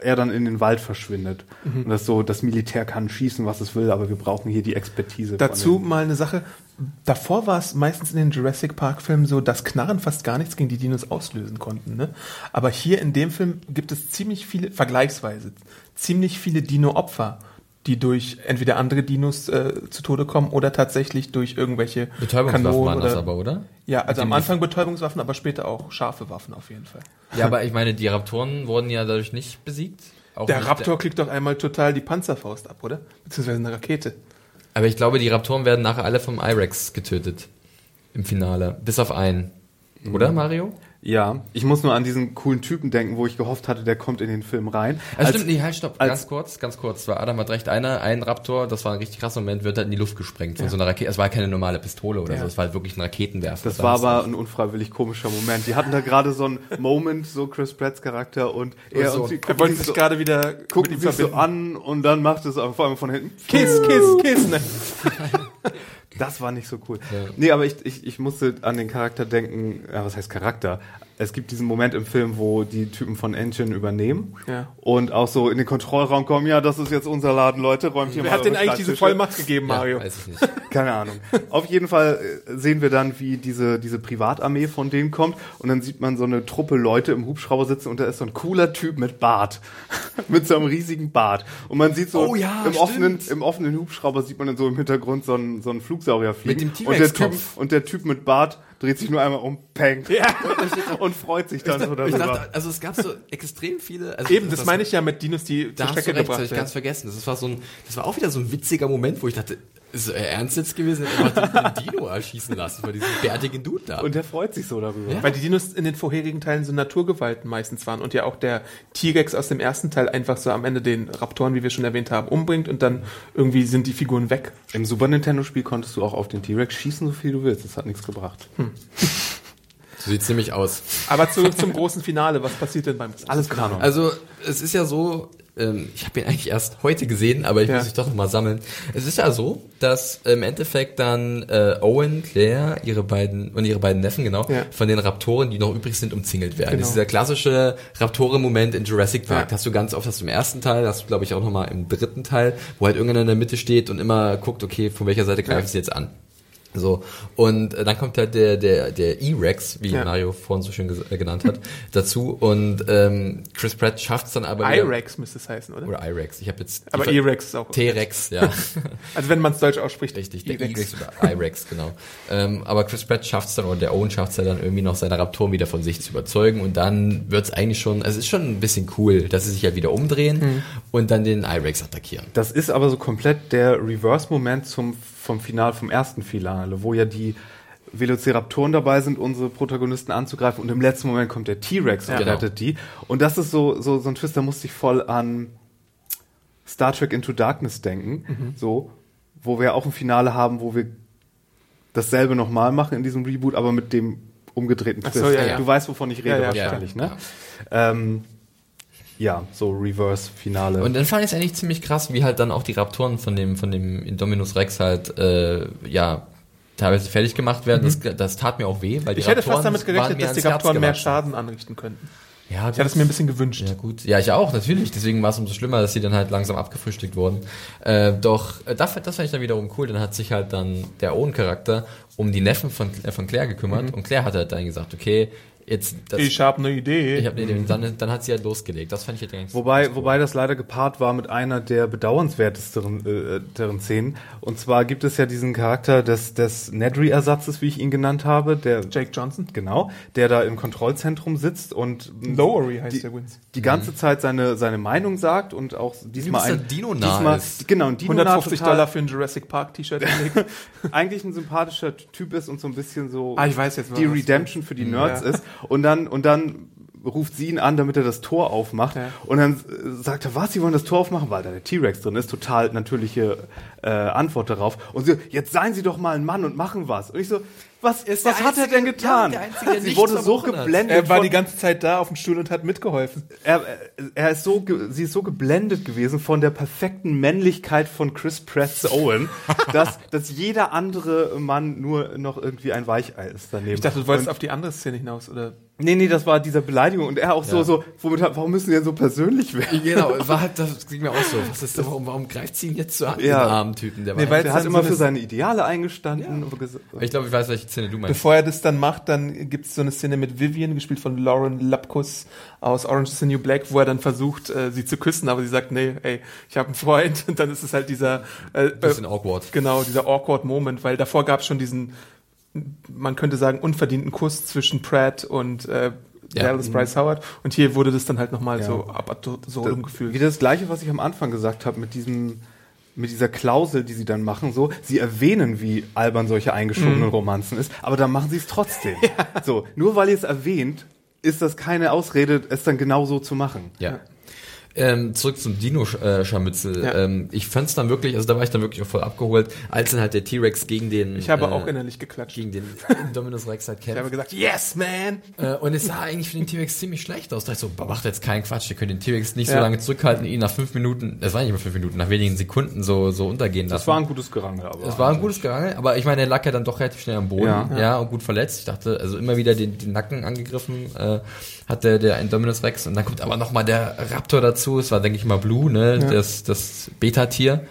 er dann in den Wald verschwindet. Und das so, das Militär kann schießen, was es will, aber wir brauchen hier die Expertise. Dazu mal eine Sache. Davor war es meistens in den Jurassic Park Filmen so, dass Knarren fast gar nichts gegen die Dinos auslösen konnten. Ne? Aber hier in dem Film gibt es ziemlich viele, vergleichsweise, ziemlich viele Dino-Opfer, die durch entweder andere Dinos äh, zu Tode kommen oder tatsächlich durch irgendwelche Betäubungswaffen Kanonen waren das oder- aber, oder? Ja, also am Anfang Betäubungswaffen, aber später auch scharfe Waffen auf jeden Fall. Ja, aber ich meine, die Raptoren wurden ja dadurch nicht besiegt. Auch Der nicht Raptor kriegt doch einmal total die Panzerfaust ab, oder? Beziehungsweise eine Rakete. aber ich glaube, die Raptoren werden nachher alle vom I-Rex getötet. Im Finale. Bis auf einen. Mhm. Oder, Mario? Ja, ich muss nur an diesen coolen Typen denken, wo ich gehofft hatte, der kommt in den Film rein. Also stimmt, nee, halt, stopp, als- ganz kurz, ganz kurz. War Adam hat recht, einer, ein Raptor, das war ein richtig krasser Moment, wird halt in die Luft gesprengt von so einer Rakete. Es war keine normale Pistole oder Ja. so, es war halt wirklich ein Raketenwerfer. Das war aber ein unfreiwillig komischer Moment. Die hatten da gerade so einen Moment, so Chris Pratts Charakter und er so. und sie Er gucken wollte sich so, gerade wieder gucken mit ihm sich so an und dann macht es vor allem von hinten. Kiss, kiss, kiss. Ne? Das war nicht so cool. Nee, aber ich, ich, ich musste an den Charakter denken, ja, was heißt Charakter? Es gibt diesen Moment im Film, wo die Typen von Engine übernehmen Ja. und auch so in den Kontrollraum kommen, ja, das ist jetzt unser Laden, Leute, räumt hier Wer mal hat denn eigentlich diese. Vollmacht gegeben, ja, Mario? weiß ich nicht. Keine Ahnung. Auf jeden Fall äh, sehen wir dann, wie diese, diese Privatarmee von denen kommt und dann sieht man so eine Truppe Leute im Hubschrauber sitzen und da ist so ein cooler Typ mit Bart. mit so einem riesigen Bart. Und man sieht so Oh ja, im, stimmt. offenen, im offenen Hubschrauber sieht man dann so im Hintergrund so einen, so einen Flugsaurier fliegen. Mit dem und, der typ, und der Typ mit Bart dreht sich nur einmal um, peng. Und, und freut sich dann so Ich darüber. dachte, also es gab so extrem viele. Also Eben, das meine ich ja mit Dinos, die Da zur hast du Strecke recht, das hab gebracht ich ganz vergessen. Das war so ein, das war auch wieder so ein witziger Moment, wo ich dachte, ist er ernst jetzt gewesen? Er hat einfach den Dino erschießen lassen von diesem bärtigen Dude da. Und der freut sich so darüber. Weil die Dinos in den vorherigen Teilen so Naturgewalten meistens waren und ja auch der T-Rex aus dem ersten Teil einfach so am Ende den Raptoren, wie wir schon erwähnt haben, umbringt und dann irgendwie sind die Figuren weg. Im Super Nintendo-Spiel konntest du auch auf den T-Rex schießen, so viel du willst. Das hat nichts gebracht. So sieht's nämlich aus. Aber zurück zum großen Finale. Was passiert denn beim Alles Kanon. Also es ist ja so, ähm, ich habe ihn eigentlich erst heute gesehen, aber ich Ja. muss mich doch noch mal sammeln. Es ist ja so, dass im Endeffekt dann äh, Owen, Claire, ihre beiden und ihre beiden Neffen genau Ja. von den Raptoren, die noch übrig sind, umzingelt werden. Genau. Das ist dieser klassische Raptoren-Moment in Jurassic Park. Ja. Hast du ganz oft, hast du im ersten Teil, hast du glaube ich auch noch mal im dritten Teil, wo halt irgendeiner in der Mitte steht und immer guckt, okay, von welcher Seite greifen sie jetzt an. So, und äh, dann kommt halt der, der, der E-Rex, wie Ja. Mario vorhin so schön äh, genannt hat, dazu. Und ähm, Chris Pratt schafft es dann aber I-Rex müsste es heißen, oder? Oder I-Rex. Ich habe jetzt... Aber E-Rex ist auch. T-Rex, ja. Also wenn man es deutsch ausspricht. Richtig, der E-Rex. E-Rex oder I-Rex, genau. Ähm, aber Chris Pratt schafft es dann, oder der Owen schafft es ja dann irgendwie noch seine Raptoren wieder von sich zu überzeugen und dann wird es eigentlich schon, also es ist schon ein bisschen cool, dass sie sich ja wieder umdrehen Hm. und dann den I-Rex attackieren. Das ist aber so komplett der Reverse-Moment zum, vom Final, vom ersten Finale, wo ja die Velociraptoren dabei sind, unsere Protagonisten anzugreifen und im letzten Moment kommt der T-Rex und Genau. rettet die. Und das ist so, so, so ein Twist, da musste ich voll an Star Trek Into Darkness denken, so, wo wir auch ein Finale haben, wo wir dasselbe nochmal machen in diesem Reboot, aber mit dem umgedrehten Twist. so, ja, ja. Du weißt, wovon ich rede Ja, ja, wahrscheinlich, ne? Ähm, ja, so Reverse-Finale. Und dann fand ich es eigentlich ziemlich krass, wie halt dann auch die Raptoren von dem, von dem Indominus Rex halt, äh, ja, teilweise fertig gemacht werden. Das, das tat mir auch weh, weil die Mhm. Ich hätte Raptoren fast damit gerechnet, dass die Raptoren mehr. Schaden anrichten könnten. Ja, Ich hatte es mir ein bisschen gewünscht. Ja gut, ja ich auch natürlich. Deswegen war es umso schlimmer, dass sie dann halt langsam abgefrühstückt wurden. Äh, doch äh, das, das fand ich dann wiederum cool. Dann hat sich halt dann der Owen-Charakter um die Neffen von, äh, von Claire gekümmert und Claire hat halt dann gesagt, okay, jetzt das, Mhm. Ich habe eine Idee. ich hab, nee, nee, dann, dann hat sie halt losgelegt. Das fand ich halt ganz Wobei, wobei das leider gepaart war mit einer der bedauernswertesteren äh, deren Szenen. Und zwar gibt es ja diesen Charakter des, des Nedry-Ersatzes, wie ich ihn genannt habe, der Jake Johnson. genau, der da im Kontrollzentrum sitzt und Lowery heißt die, der Wins. die ganze Zeit seine seine Meinung sagt und auch diesmal ein Dino diesmal, ist. genau ein Dino 150 total, Dollar für ein Jurassic Park T-Shirt gelegt. eigentlich ein sympathischer Typ ist und so ein bisschen so Ah, ich weiß jetzt, die Redemption für die Nerds Ja. ist und dann und dann ruft sie ihn an, damit er das Tor aufmacht. Ja. Und dann äh, sagt er, was, Sie wollen das Tor aufmachen? Weil da der T-Rex drin ist. Total natürliche äh, Antwort darauf. Und sie, jetzt seien Sie doch mal ein Mann und machen was. Und ich so, was, ist was hat er denn Einzige- getan? ja, Einzige, sie wurde so hat. geblendet. Er war von- die ganze Zeit da auf dem Stuhl und hat mitgeholfen. er, er ist so, sie ist so geblendet gewesen von der perfekten Männlichkeit von Chris Pratt's Owen, dass, dass jeder andere Mann nur noch irgendwie ein Weichei ist daneben. Ich dachte, du wolltest Und- auf die andere Szene hinaus, oder? Nee, nee, das war diese Beleidigung und er auch so, Ja. so, womit, hat- warum müssen die denn so persönlich werden? Genau, war halt, das ging mir auch so. Was ist, warum, warum greift sie ihn jetzt so an, Ja. den armen Typen? Der war Nee, weil- Der hat immer so für eine- seine Ideale eingestanden. ges- ich glaube, ich weiß, welche Szene du meinst. Bevor er das dann macht, dann gibt es so eine Szene mit Vivian, gespielt von Lauren Lapkus aus Orange is the New Black, wo er dann versucht, äh, sie zu küssen, aber sie sagt, nee, ey, ich habe einen Freund. Und dann ist es halt dieser äh, Bisschen äh, awkward. Genau, dieser awkward Moment, weil davor gab es schon diesen, man könnte sagen, unverdienten Kuss zwischen Pratt und äh, Ja. Dallas Bryce Howard. Und hier wurde das dann halt nochmal Ja. so ab so rumgefühlt. Wieder das gleiche, was ich am Anfang gesagt habe, mit diesem, mit dieser Klausel, die sie dann machen, so, sie erwähnen, wie albern solche eingeschobenen Romanzen ist, aber dann machen sie es trotzdem. So, nur weil ihr es erwähnt, ist das keine Ausrede, es dann genau so zu machen. Ja. Ähm, zurück zum Dino-Scharmützel. Ja. Ähm, ich fand's dann wirklich, also da war ich dann wirklich auch voll abgeholt, als dann halt der T-Rex gegen den Ich habe äh, auch innerlich geklatscht. gegen den Dominus Rex halt Ich habe kämpft. gesagt, yes, man! Äh, und es sah eigentlich für den T-Rex ziemlich schlecht aus. Da dachte ich so, macht jetzt keinen Quatsch, ihr könnt den T-Rex nicht so Ja. lange zurückhalten, ihn nach fünf Minuten, das war nicht mal fünf Minuten, nach wenigen Sekunden so, so untergehen lassen. Das war ein gutes Gerangel, aber. Es war ein gutes Gerangel, aber ich meine, er lag ja dann doch relativ schnell am Boden, ja, Ja. und gut verletzt. Ich dachte, also immer wieder den, den Nacken angegriffen äh, hat der, der Indominus Rex und dann kommt aber nochmal der Raptor dazu. Es war, denke ich mal, Blue, ne, das, das Beta-Tier.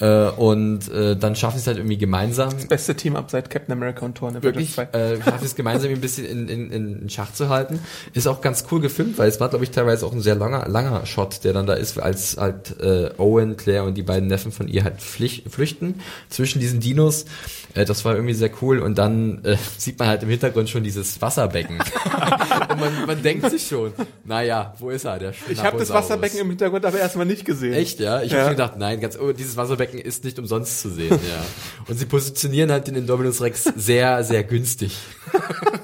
Äh, und äh, dann schaffen sie es halt irgendwie gemeinsam, Beste Team ab seit Captain America und Thor in wirklich, Avengers 2. äh, schaffen es gemeinsam ein bisschen in, in, in Schach zu halten. Ist auch ganz cool gefilmt, weil es war, glaube ich, teilweise auch ein sehr langer, langer Shot, der dann da ist, als halt äh, Owen, Claire und die beiden Neffen von ihr halt pflich, flüchten zwischen diesen Dinos. Äh, das war irgendwie sehr cool. Und dann äh, sieht man halt im Hintergrund schon dieses Wasserbecken. und man, man denkt sich schon, naja, wo ist er, der Ich habe das? Wasserbecken im Hintergrund aber erstmal nicht gesehen. Echt, ja? Ich Ja. habe gedacht, nein, ganz, oh, dieses Wasserbecken ist nicht umsonst zu sehen, ja. Und sie positionieren halt den Indominus Rex sehr, sehr günstig.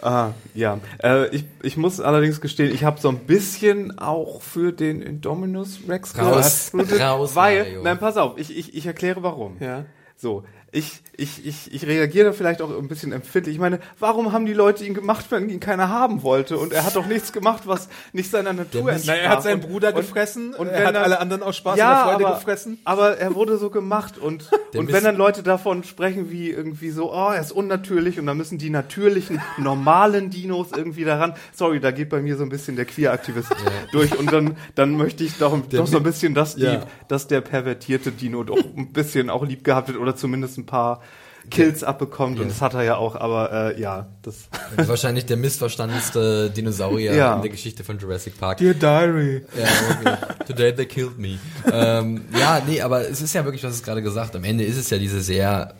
Ah, ja. Äh, ich, ich muss allerdings gestehen, ich habe so ein bisschen auch für den Indominus Rex Raus, raus, weil, Mario. nein, pass auf, ich, ich, ich erkläre warum. Ja. So, ich, ich, ich, ich reagiere da vielleicht auch ein bisschen empfindlich. Ich meine, warum haben die Leute ihn gemacht, wenn ihn keiner haben wollte? Und er hat doch nichts gemacht, was nicht seiner Natur entsprach. Na, er hat seinen Bruder und- gefressen und und er hat dann- alle anderen aus Spaß ja, und Freude aber, gefressen. aber er wurde so gemacht und, Der und Mist- wenn dann Leute davon sprechen wie irgendwie so, oh, er ist unnatürlich und dann müssen die natürlichen, normalen Dinos irgendwie daran. Sorry, da geht bei mir so ein bisschen der Queer-Aktivist durch und dann, dann möchte ich doch, doch so ein bisschen, dass die, Ja. dass der pervertierte Dino doch ein bisschen auch lieb gehabt wird oder zumindest ein paar Kills abbekommt und das hat er ja auch, aber äh, ja, das wahrscheinlich der missverstandenste Dinosaurier Ja. in der Geschichte von Jurassic Park. Dear Diary. Ja, okay. Today they killed me. ähm, ja, nee, aber es ist ja wirklich, was es gerade gesagt. Am Ende ist es ja diese sehr,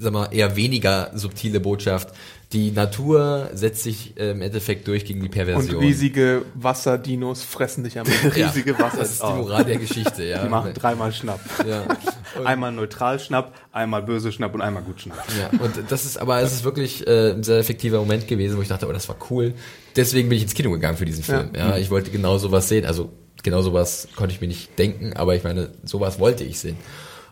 sag mal, eher weniger subtile Botschaft. Die Natur setzt sich äh, im Endeffekt durch gegen die Und Perversion. riesige Wasserdinos fressen dich am Ende. ja, riesige Wasser Das ist die. Moral der Geschichte, ja. Die machen dreimal Schnapp. ja. Einmal neutral Schnapp, einmal böse Schnapp und einmal gut Schnapp. Ja, und das ist, aber es ist wirklich äh, ein sehr effektiver Moment gewesen, wo ich dachte, oh, das war cool. Deswegen bin ich ins Kino gegangen für diesen Film. Ja, ich wollte genau sowas sehen. Also genau sowas konnte ich mir nicht denken, aber ich meine, sowas wollte ich sehen.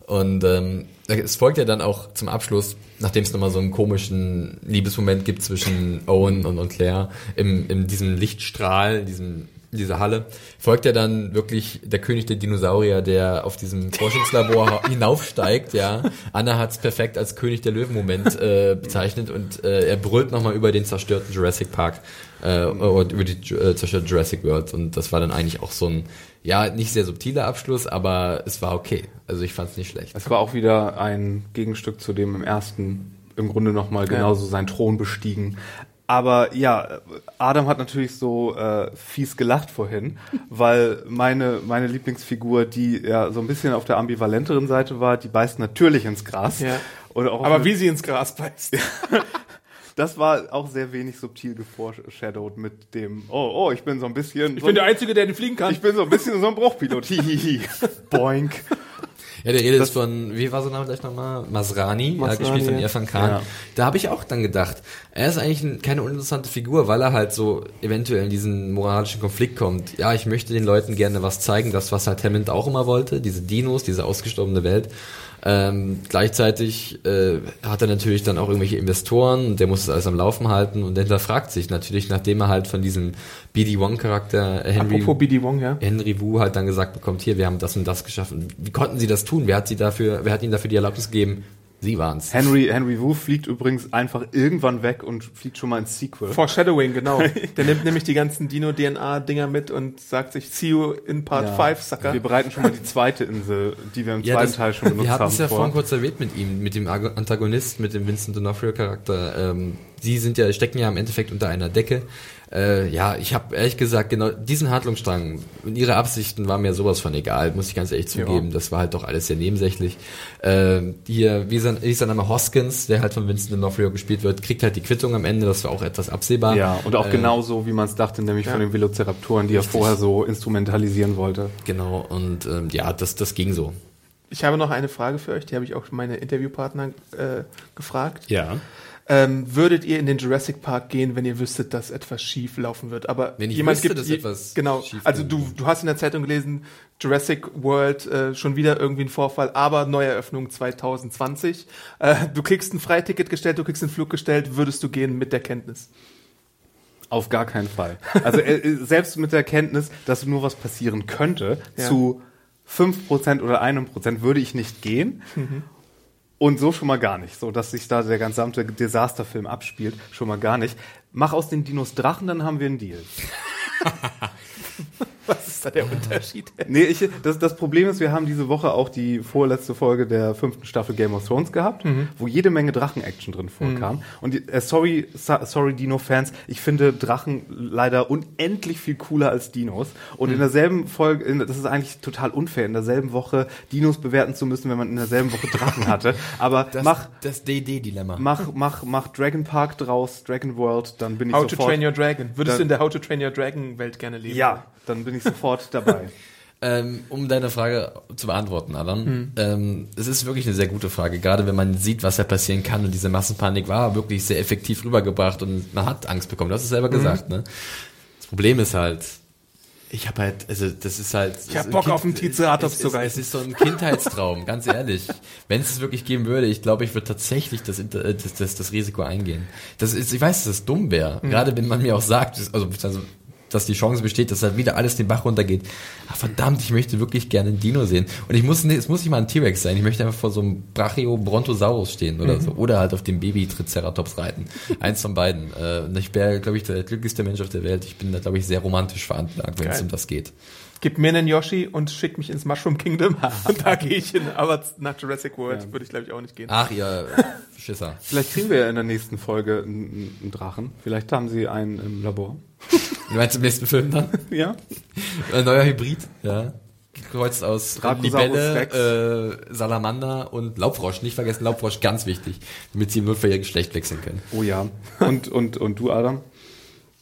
Und ähm, es folgt ja dann auch zum Abschluss, nachdem es nochmal so einen komischen Liebesmoment gibt zwischen Owen und, und Claire im, in diesem Lichtstrahl, diesem in dieser Halle, folgt ja dann wirklich der König der Dinosaurier, der auf diesem Forschungslabor hinaufsteigt, ja. Anna hat's perfekt als König der Löwen-Moment äh, bezeichnet und äh, er brüllt nochmal über den zerstörten Jurassic Park äh, und über die äh, zerstörte Jurassic World und das war dann eigentlich auch so ein, ja, nicht sehr subtiler Abschluss, aber es war okay. Also ich fand's nicht schlecht. Es war auch wieder ein Gegenstück zu dem im ersten, im Grunde nochmal genauso seinen Thron bestiegen. Aber ja, Adam hat natürlich so äh, fies gelacht vorhin, weil meine, meine Lieblingsfigur, die ja so ein bisschen auf der ambivalenteren Seite war, die beißt natürlich ins Gras. Ja. Oder auch Aber wie sie ins Gras beißt. das war auch sehr wenig subtil geforeshadowed mit dem, oh, oh, ich bin so ein bisschen. Ich so bin der Einzige, der den fliegen kann. ich bin so ein bisschen so ein Bruchpilot. Boink. Ja, der Rede ist von, wie war sein Name gleich nochmal? Masrani, Masrani, gespielt von. Irfan Khan. Ja. Da habe ich auch dann gedacht, er ist eigentlich ein, keine uninteressante Figur, weil er halt so eventuell in diesen moralischen Konflikt kommt. Ja, ich möchte den Leuten gerne was zeigen, das was halt Hammond auch immer wollte, diese Dinos, diese ausgestorbene Welt. Ähm, gleichzeitig äh, hat er natürlich dann auch irgendwelche Investoren und der muss das alles am Laufen halten und der hinterfragt sich natürlich, nachdem er halt von diesem BD Wong Charakter äh, Henry Apropos BD Wong, ja. Henry Wu halt dann gesagt bekommt, hier, wir haben das und das geschaffen. Wie konnten sie das tun? Wer hat sie dafür, wer hat ihnen dafür die Erlaubnis gegeben? Sie waren's. Henry, Henry Wu fliegt übrigens einfach irgendwann weg und fliegt schon mal ins Sequel. Foreshadowing, genau. Der nimmt nämlich die ganzen Dino-DNA-Dinger mit und sagt sich, see you in Part Ja. 5, Sucker. Wir bereiten schon mal die zweite Insel, die wir im Ja, zweiten das- Teil schon benutzt Wir hatten haben. es ja vor. vorhin kurz erwähnt mit ihm, mit dem Antagonist, mit dem Vincent D'Onofrio Charakter. Ähm, die sind ja, stecken ja im Endeffekt unter einer Decke. Äh, ja, ich habe ehrlich gesagt genau diesen Handlungsstrang und ihre Absichten waren mir sowas von egal, muss ich ganz ehrlich zugeben. Das war halt doch alles sehr nebensächlich. Ähm, hier, wie ist sein, sein Name Hoskins, der halt von Vincent D'Onofrio gespielt wird, kriegt halt die Quittung am Ende. Das war auch etwas absehbar. Ja, und auch Äh, genauso, wie man es dachte, nämlich von den Velociraptoren, die er vorher so instrumentalisieren wollte. Genau. Und ähm, ja, das das ging so. Ich habe noch eine Frage für euch, die habe ich auch meine Interviewpartner äh, gefragt. Ja. Ähm, würdet ihr in den Jurassic Park gehen, wenn ihr wüsstet, dass etwas schief laufen wird? Aber Wenn ich jemand wüsste, gibt, dass je- etwas genau. schief Also du, du hast in der Zeitung gelesen, Jurassic World äh, schon wieder irgendwie ein Vorfall, aber Neueröffnung 2020. Äh, du kriegst ein Freiticket gestellt, du kriegst einen Flug gestellt, würdest du gehen mit der Kenntnis? Auf gar keinen Fall. Also äh, äh, selbst mit der Kenntnis, dass nur was passieren könnte, Ja. zu 5% oder einem Prozent würde ich nicht gehen. Mhm. Und so schon mal gar nicht. So, dass sich da der gesamte Desasterfilm abspielt, schon mal gar nicht. Mach aus den Dinos Drachen, dann haben wir einen Deal. Was ist da der Unterschied? Nee, ich, das, das Problem ist, wir haben diese Woche auch die vorletzte Folge der fünften Staffel Game of Thrones gehabt, wo jede Menge Drachen-Action drin vorkam. Und die- äh, sorry, sorry Dino-Fans, ich finde Drachen leider unendlich viel cooler als Dinos. Und in derselben Folge, in, das ist eigentlich total unfair, in derselben Woche Dinos bewerten zu müssen, wenn man in derselben Woche Drachen hatte. Aber Das, mach, das DD-Dilemma. mach, mach, mach Dragon Park draus, Dragon World, dann bin ich How to sofort. Train Your Dragon. Würdest Dann- du in der How to Train Your Dragon Welt gerne leben? ja, dann bin ich sofort dabei. Ähm, um deine Frage zu beantworten, Alan. Ähm, es ist wirklich eine sehr gute Frage, gerade wenn man sieht, was da passieren kann und diese Massenpanik war wirklich sehr effektiv rübergebracht und man hat Angst bekommen. Du hast es selber gesagt, ne? Das Problem ist halt, ich habe halt, also das ist halt. Ich hab Bock auf einen Triceratops es, zu es, reißen. es ist so ein Kindheitstraum, ganz ehrlich. Wenn es es wirklich geben würde, ich glaube, ich würde tatsächlich das, äh, das, das, das Risiko eingehen. Das ist, ich weiß, dass das dumm wäre. Gerade wenn man mir auch sagt, also, also dass die Chance besteht, dass halt wieder alles den Bach runtergeht. Ach, verdammt, ich möchte wirklich gerne einen Dino sehen. Und ich muss, es muss nicht mal ein T-Rex sein. Ich möchte einfach vor so einem Brachiobrontosaurus stehen oder so. Oder halt auf dem Baby-Triceratops reiten. Eins von beiden. Äh, ich wäre, glaube ich, der glücklichste Mensch auf der Welt. Ich bin da, glaube ich, sehr romantisch veranlagt, wenn es um das geht. Gib mir einen Yoshi und schick mich ins Mushroom Kingdom und da gehe ich hin. Aber nach Jurassic World würde ich glaube ich auch nicht gehen. Ach, ihr Schisser. Vielleicht kriegen wir ja in der nächsten Folge einen, einen Drachen. Vielleicht haben sie einen im Labor. Du meinst im nächsten Film dann? Ja. Ein neuer Hybrid, ja. Gekreuzt aus Libelle, Rex. äh, Salamander und Laubfrosch. Nicht vergessen, Laubfrosch, ganz wichtig. Damit sie im Notfall ihr Geschlecht wechseln können. Oh ja. Und, und, und du, Adam?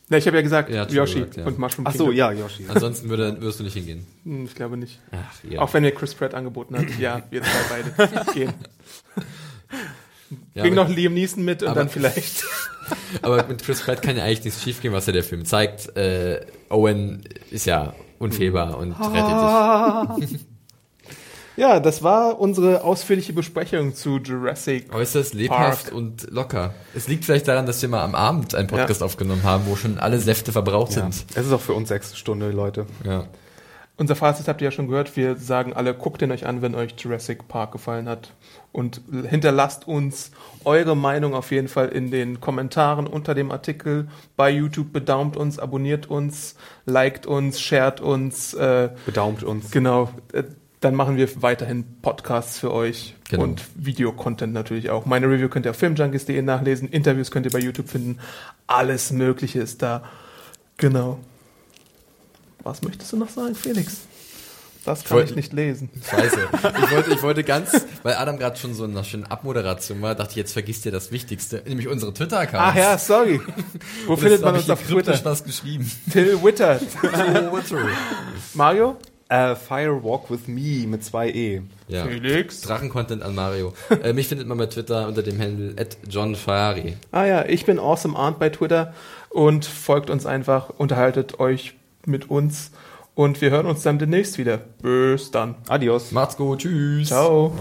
Na, ich habe ja gesagt, Ja, Yoshi gesagt, ja. und Mushroom Ach so, Kingdom. ja, Yoshi. Ansonsten würde, würdest du nicht hingehen. Hm, Ich glaube nicht. Ach, ja. Auch wenn mir Chris Pratt angeboten hat, ja, wir zwei beide gehen. ja, Bring aber, noch Liam Neeson mit und aber- dann vielleicht. aber mit Chris Pratt kann ja eigentlich nichts schiefgehen, was ja der Film zeigt. Äh, Owen ist ja unfehlbar und rettet sich. Ja, das war unsere ausführliche Besprechung zu Jurassic. Äußerst lebhaft Park. und locker. Es liegt vielleicht daran, dass wir mal am Abend einen Podcast aufgenommen haben, wo schon alle Säfte verbraucht Ja. sind. Es ist auch für uns sechste Stunde, Leute. Ja. Unser Fazit habt ihr ja schon gehört. Wir sagen alle, guckt ihn euch an, wenn euch Jurassic Park gefallen hat. Und hinterlasst uns eure Meinung auf jeden Fall in den Kommentaren unter dem Artikel bei YouTube. Bedaumt uns, abonniert uns, liked uns, shared uns. Äh, Bedaumt uns. genau. Äh, dann machen wir weiterhin Podcasts für euch Genau. und Videocontent natürlich auch. Meine Review könnt ihr auf filmjunkies.de nachlesen. Interviews könnt ihr bei YouTube finden. Alles Mögliche ist da. Genau. Was möchtest du noch sagen, Felix? Das kann wollte- ich nicht lesen. Scheiße. Ich wollte, ich wollte ganz, weil Adam gerade schon so in einer schönen Abmoderation war, dachte ich, jetzt vergisst ihr das Wichtigste, nämlich unsere Twitter-Accounts. Ach ja, sorry. Wo findet man uns ich auf Twitter? was geschrieben. Till Witter. Mario? Äh, Fire Walk with Me mit zwei E. Ja. Felix. Drachen-Content an Mario. äh, mich findet man bei Twitter unter dem Handle @johnferrari. Ah ja, ich bin Awesome Arndt bei Twitter und folgt uns einfach, unterhaltet euch mit uns und wir hören uns dann demnächst wieder. Bis dann. Adios. Macht's gut, tschüss. Ciao.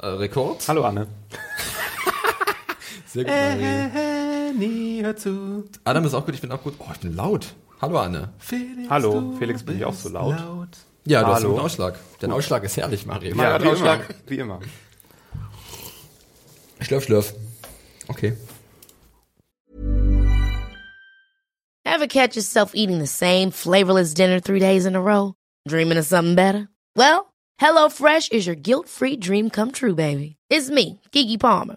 Äh, Rekord? Hallo Anne. Sehr gut. Äh, nie hör zu. Adam ist auch gut, ich bin auch gut. Oh, ich bin laut. Hallo Anne. Felix, Hallo, Felix, bin ich auch so bist laut? Ja, du hast Hallo. einen guten Ausschlag. Dein Ausschlag ist herrlich, Mario. Ja, wie Ausschlag. immer. Wie immer. Schlürf, schlürf. Okay. Ever catch yourself eating the same flavorless dinner three days in a row? Dreaming of something better? Well, HelloFresh is your guilt-free dream come true, baby. It's me, Kiki Palmer.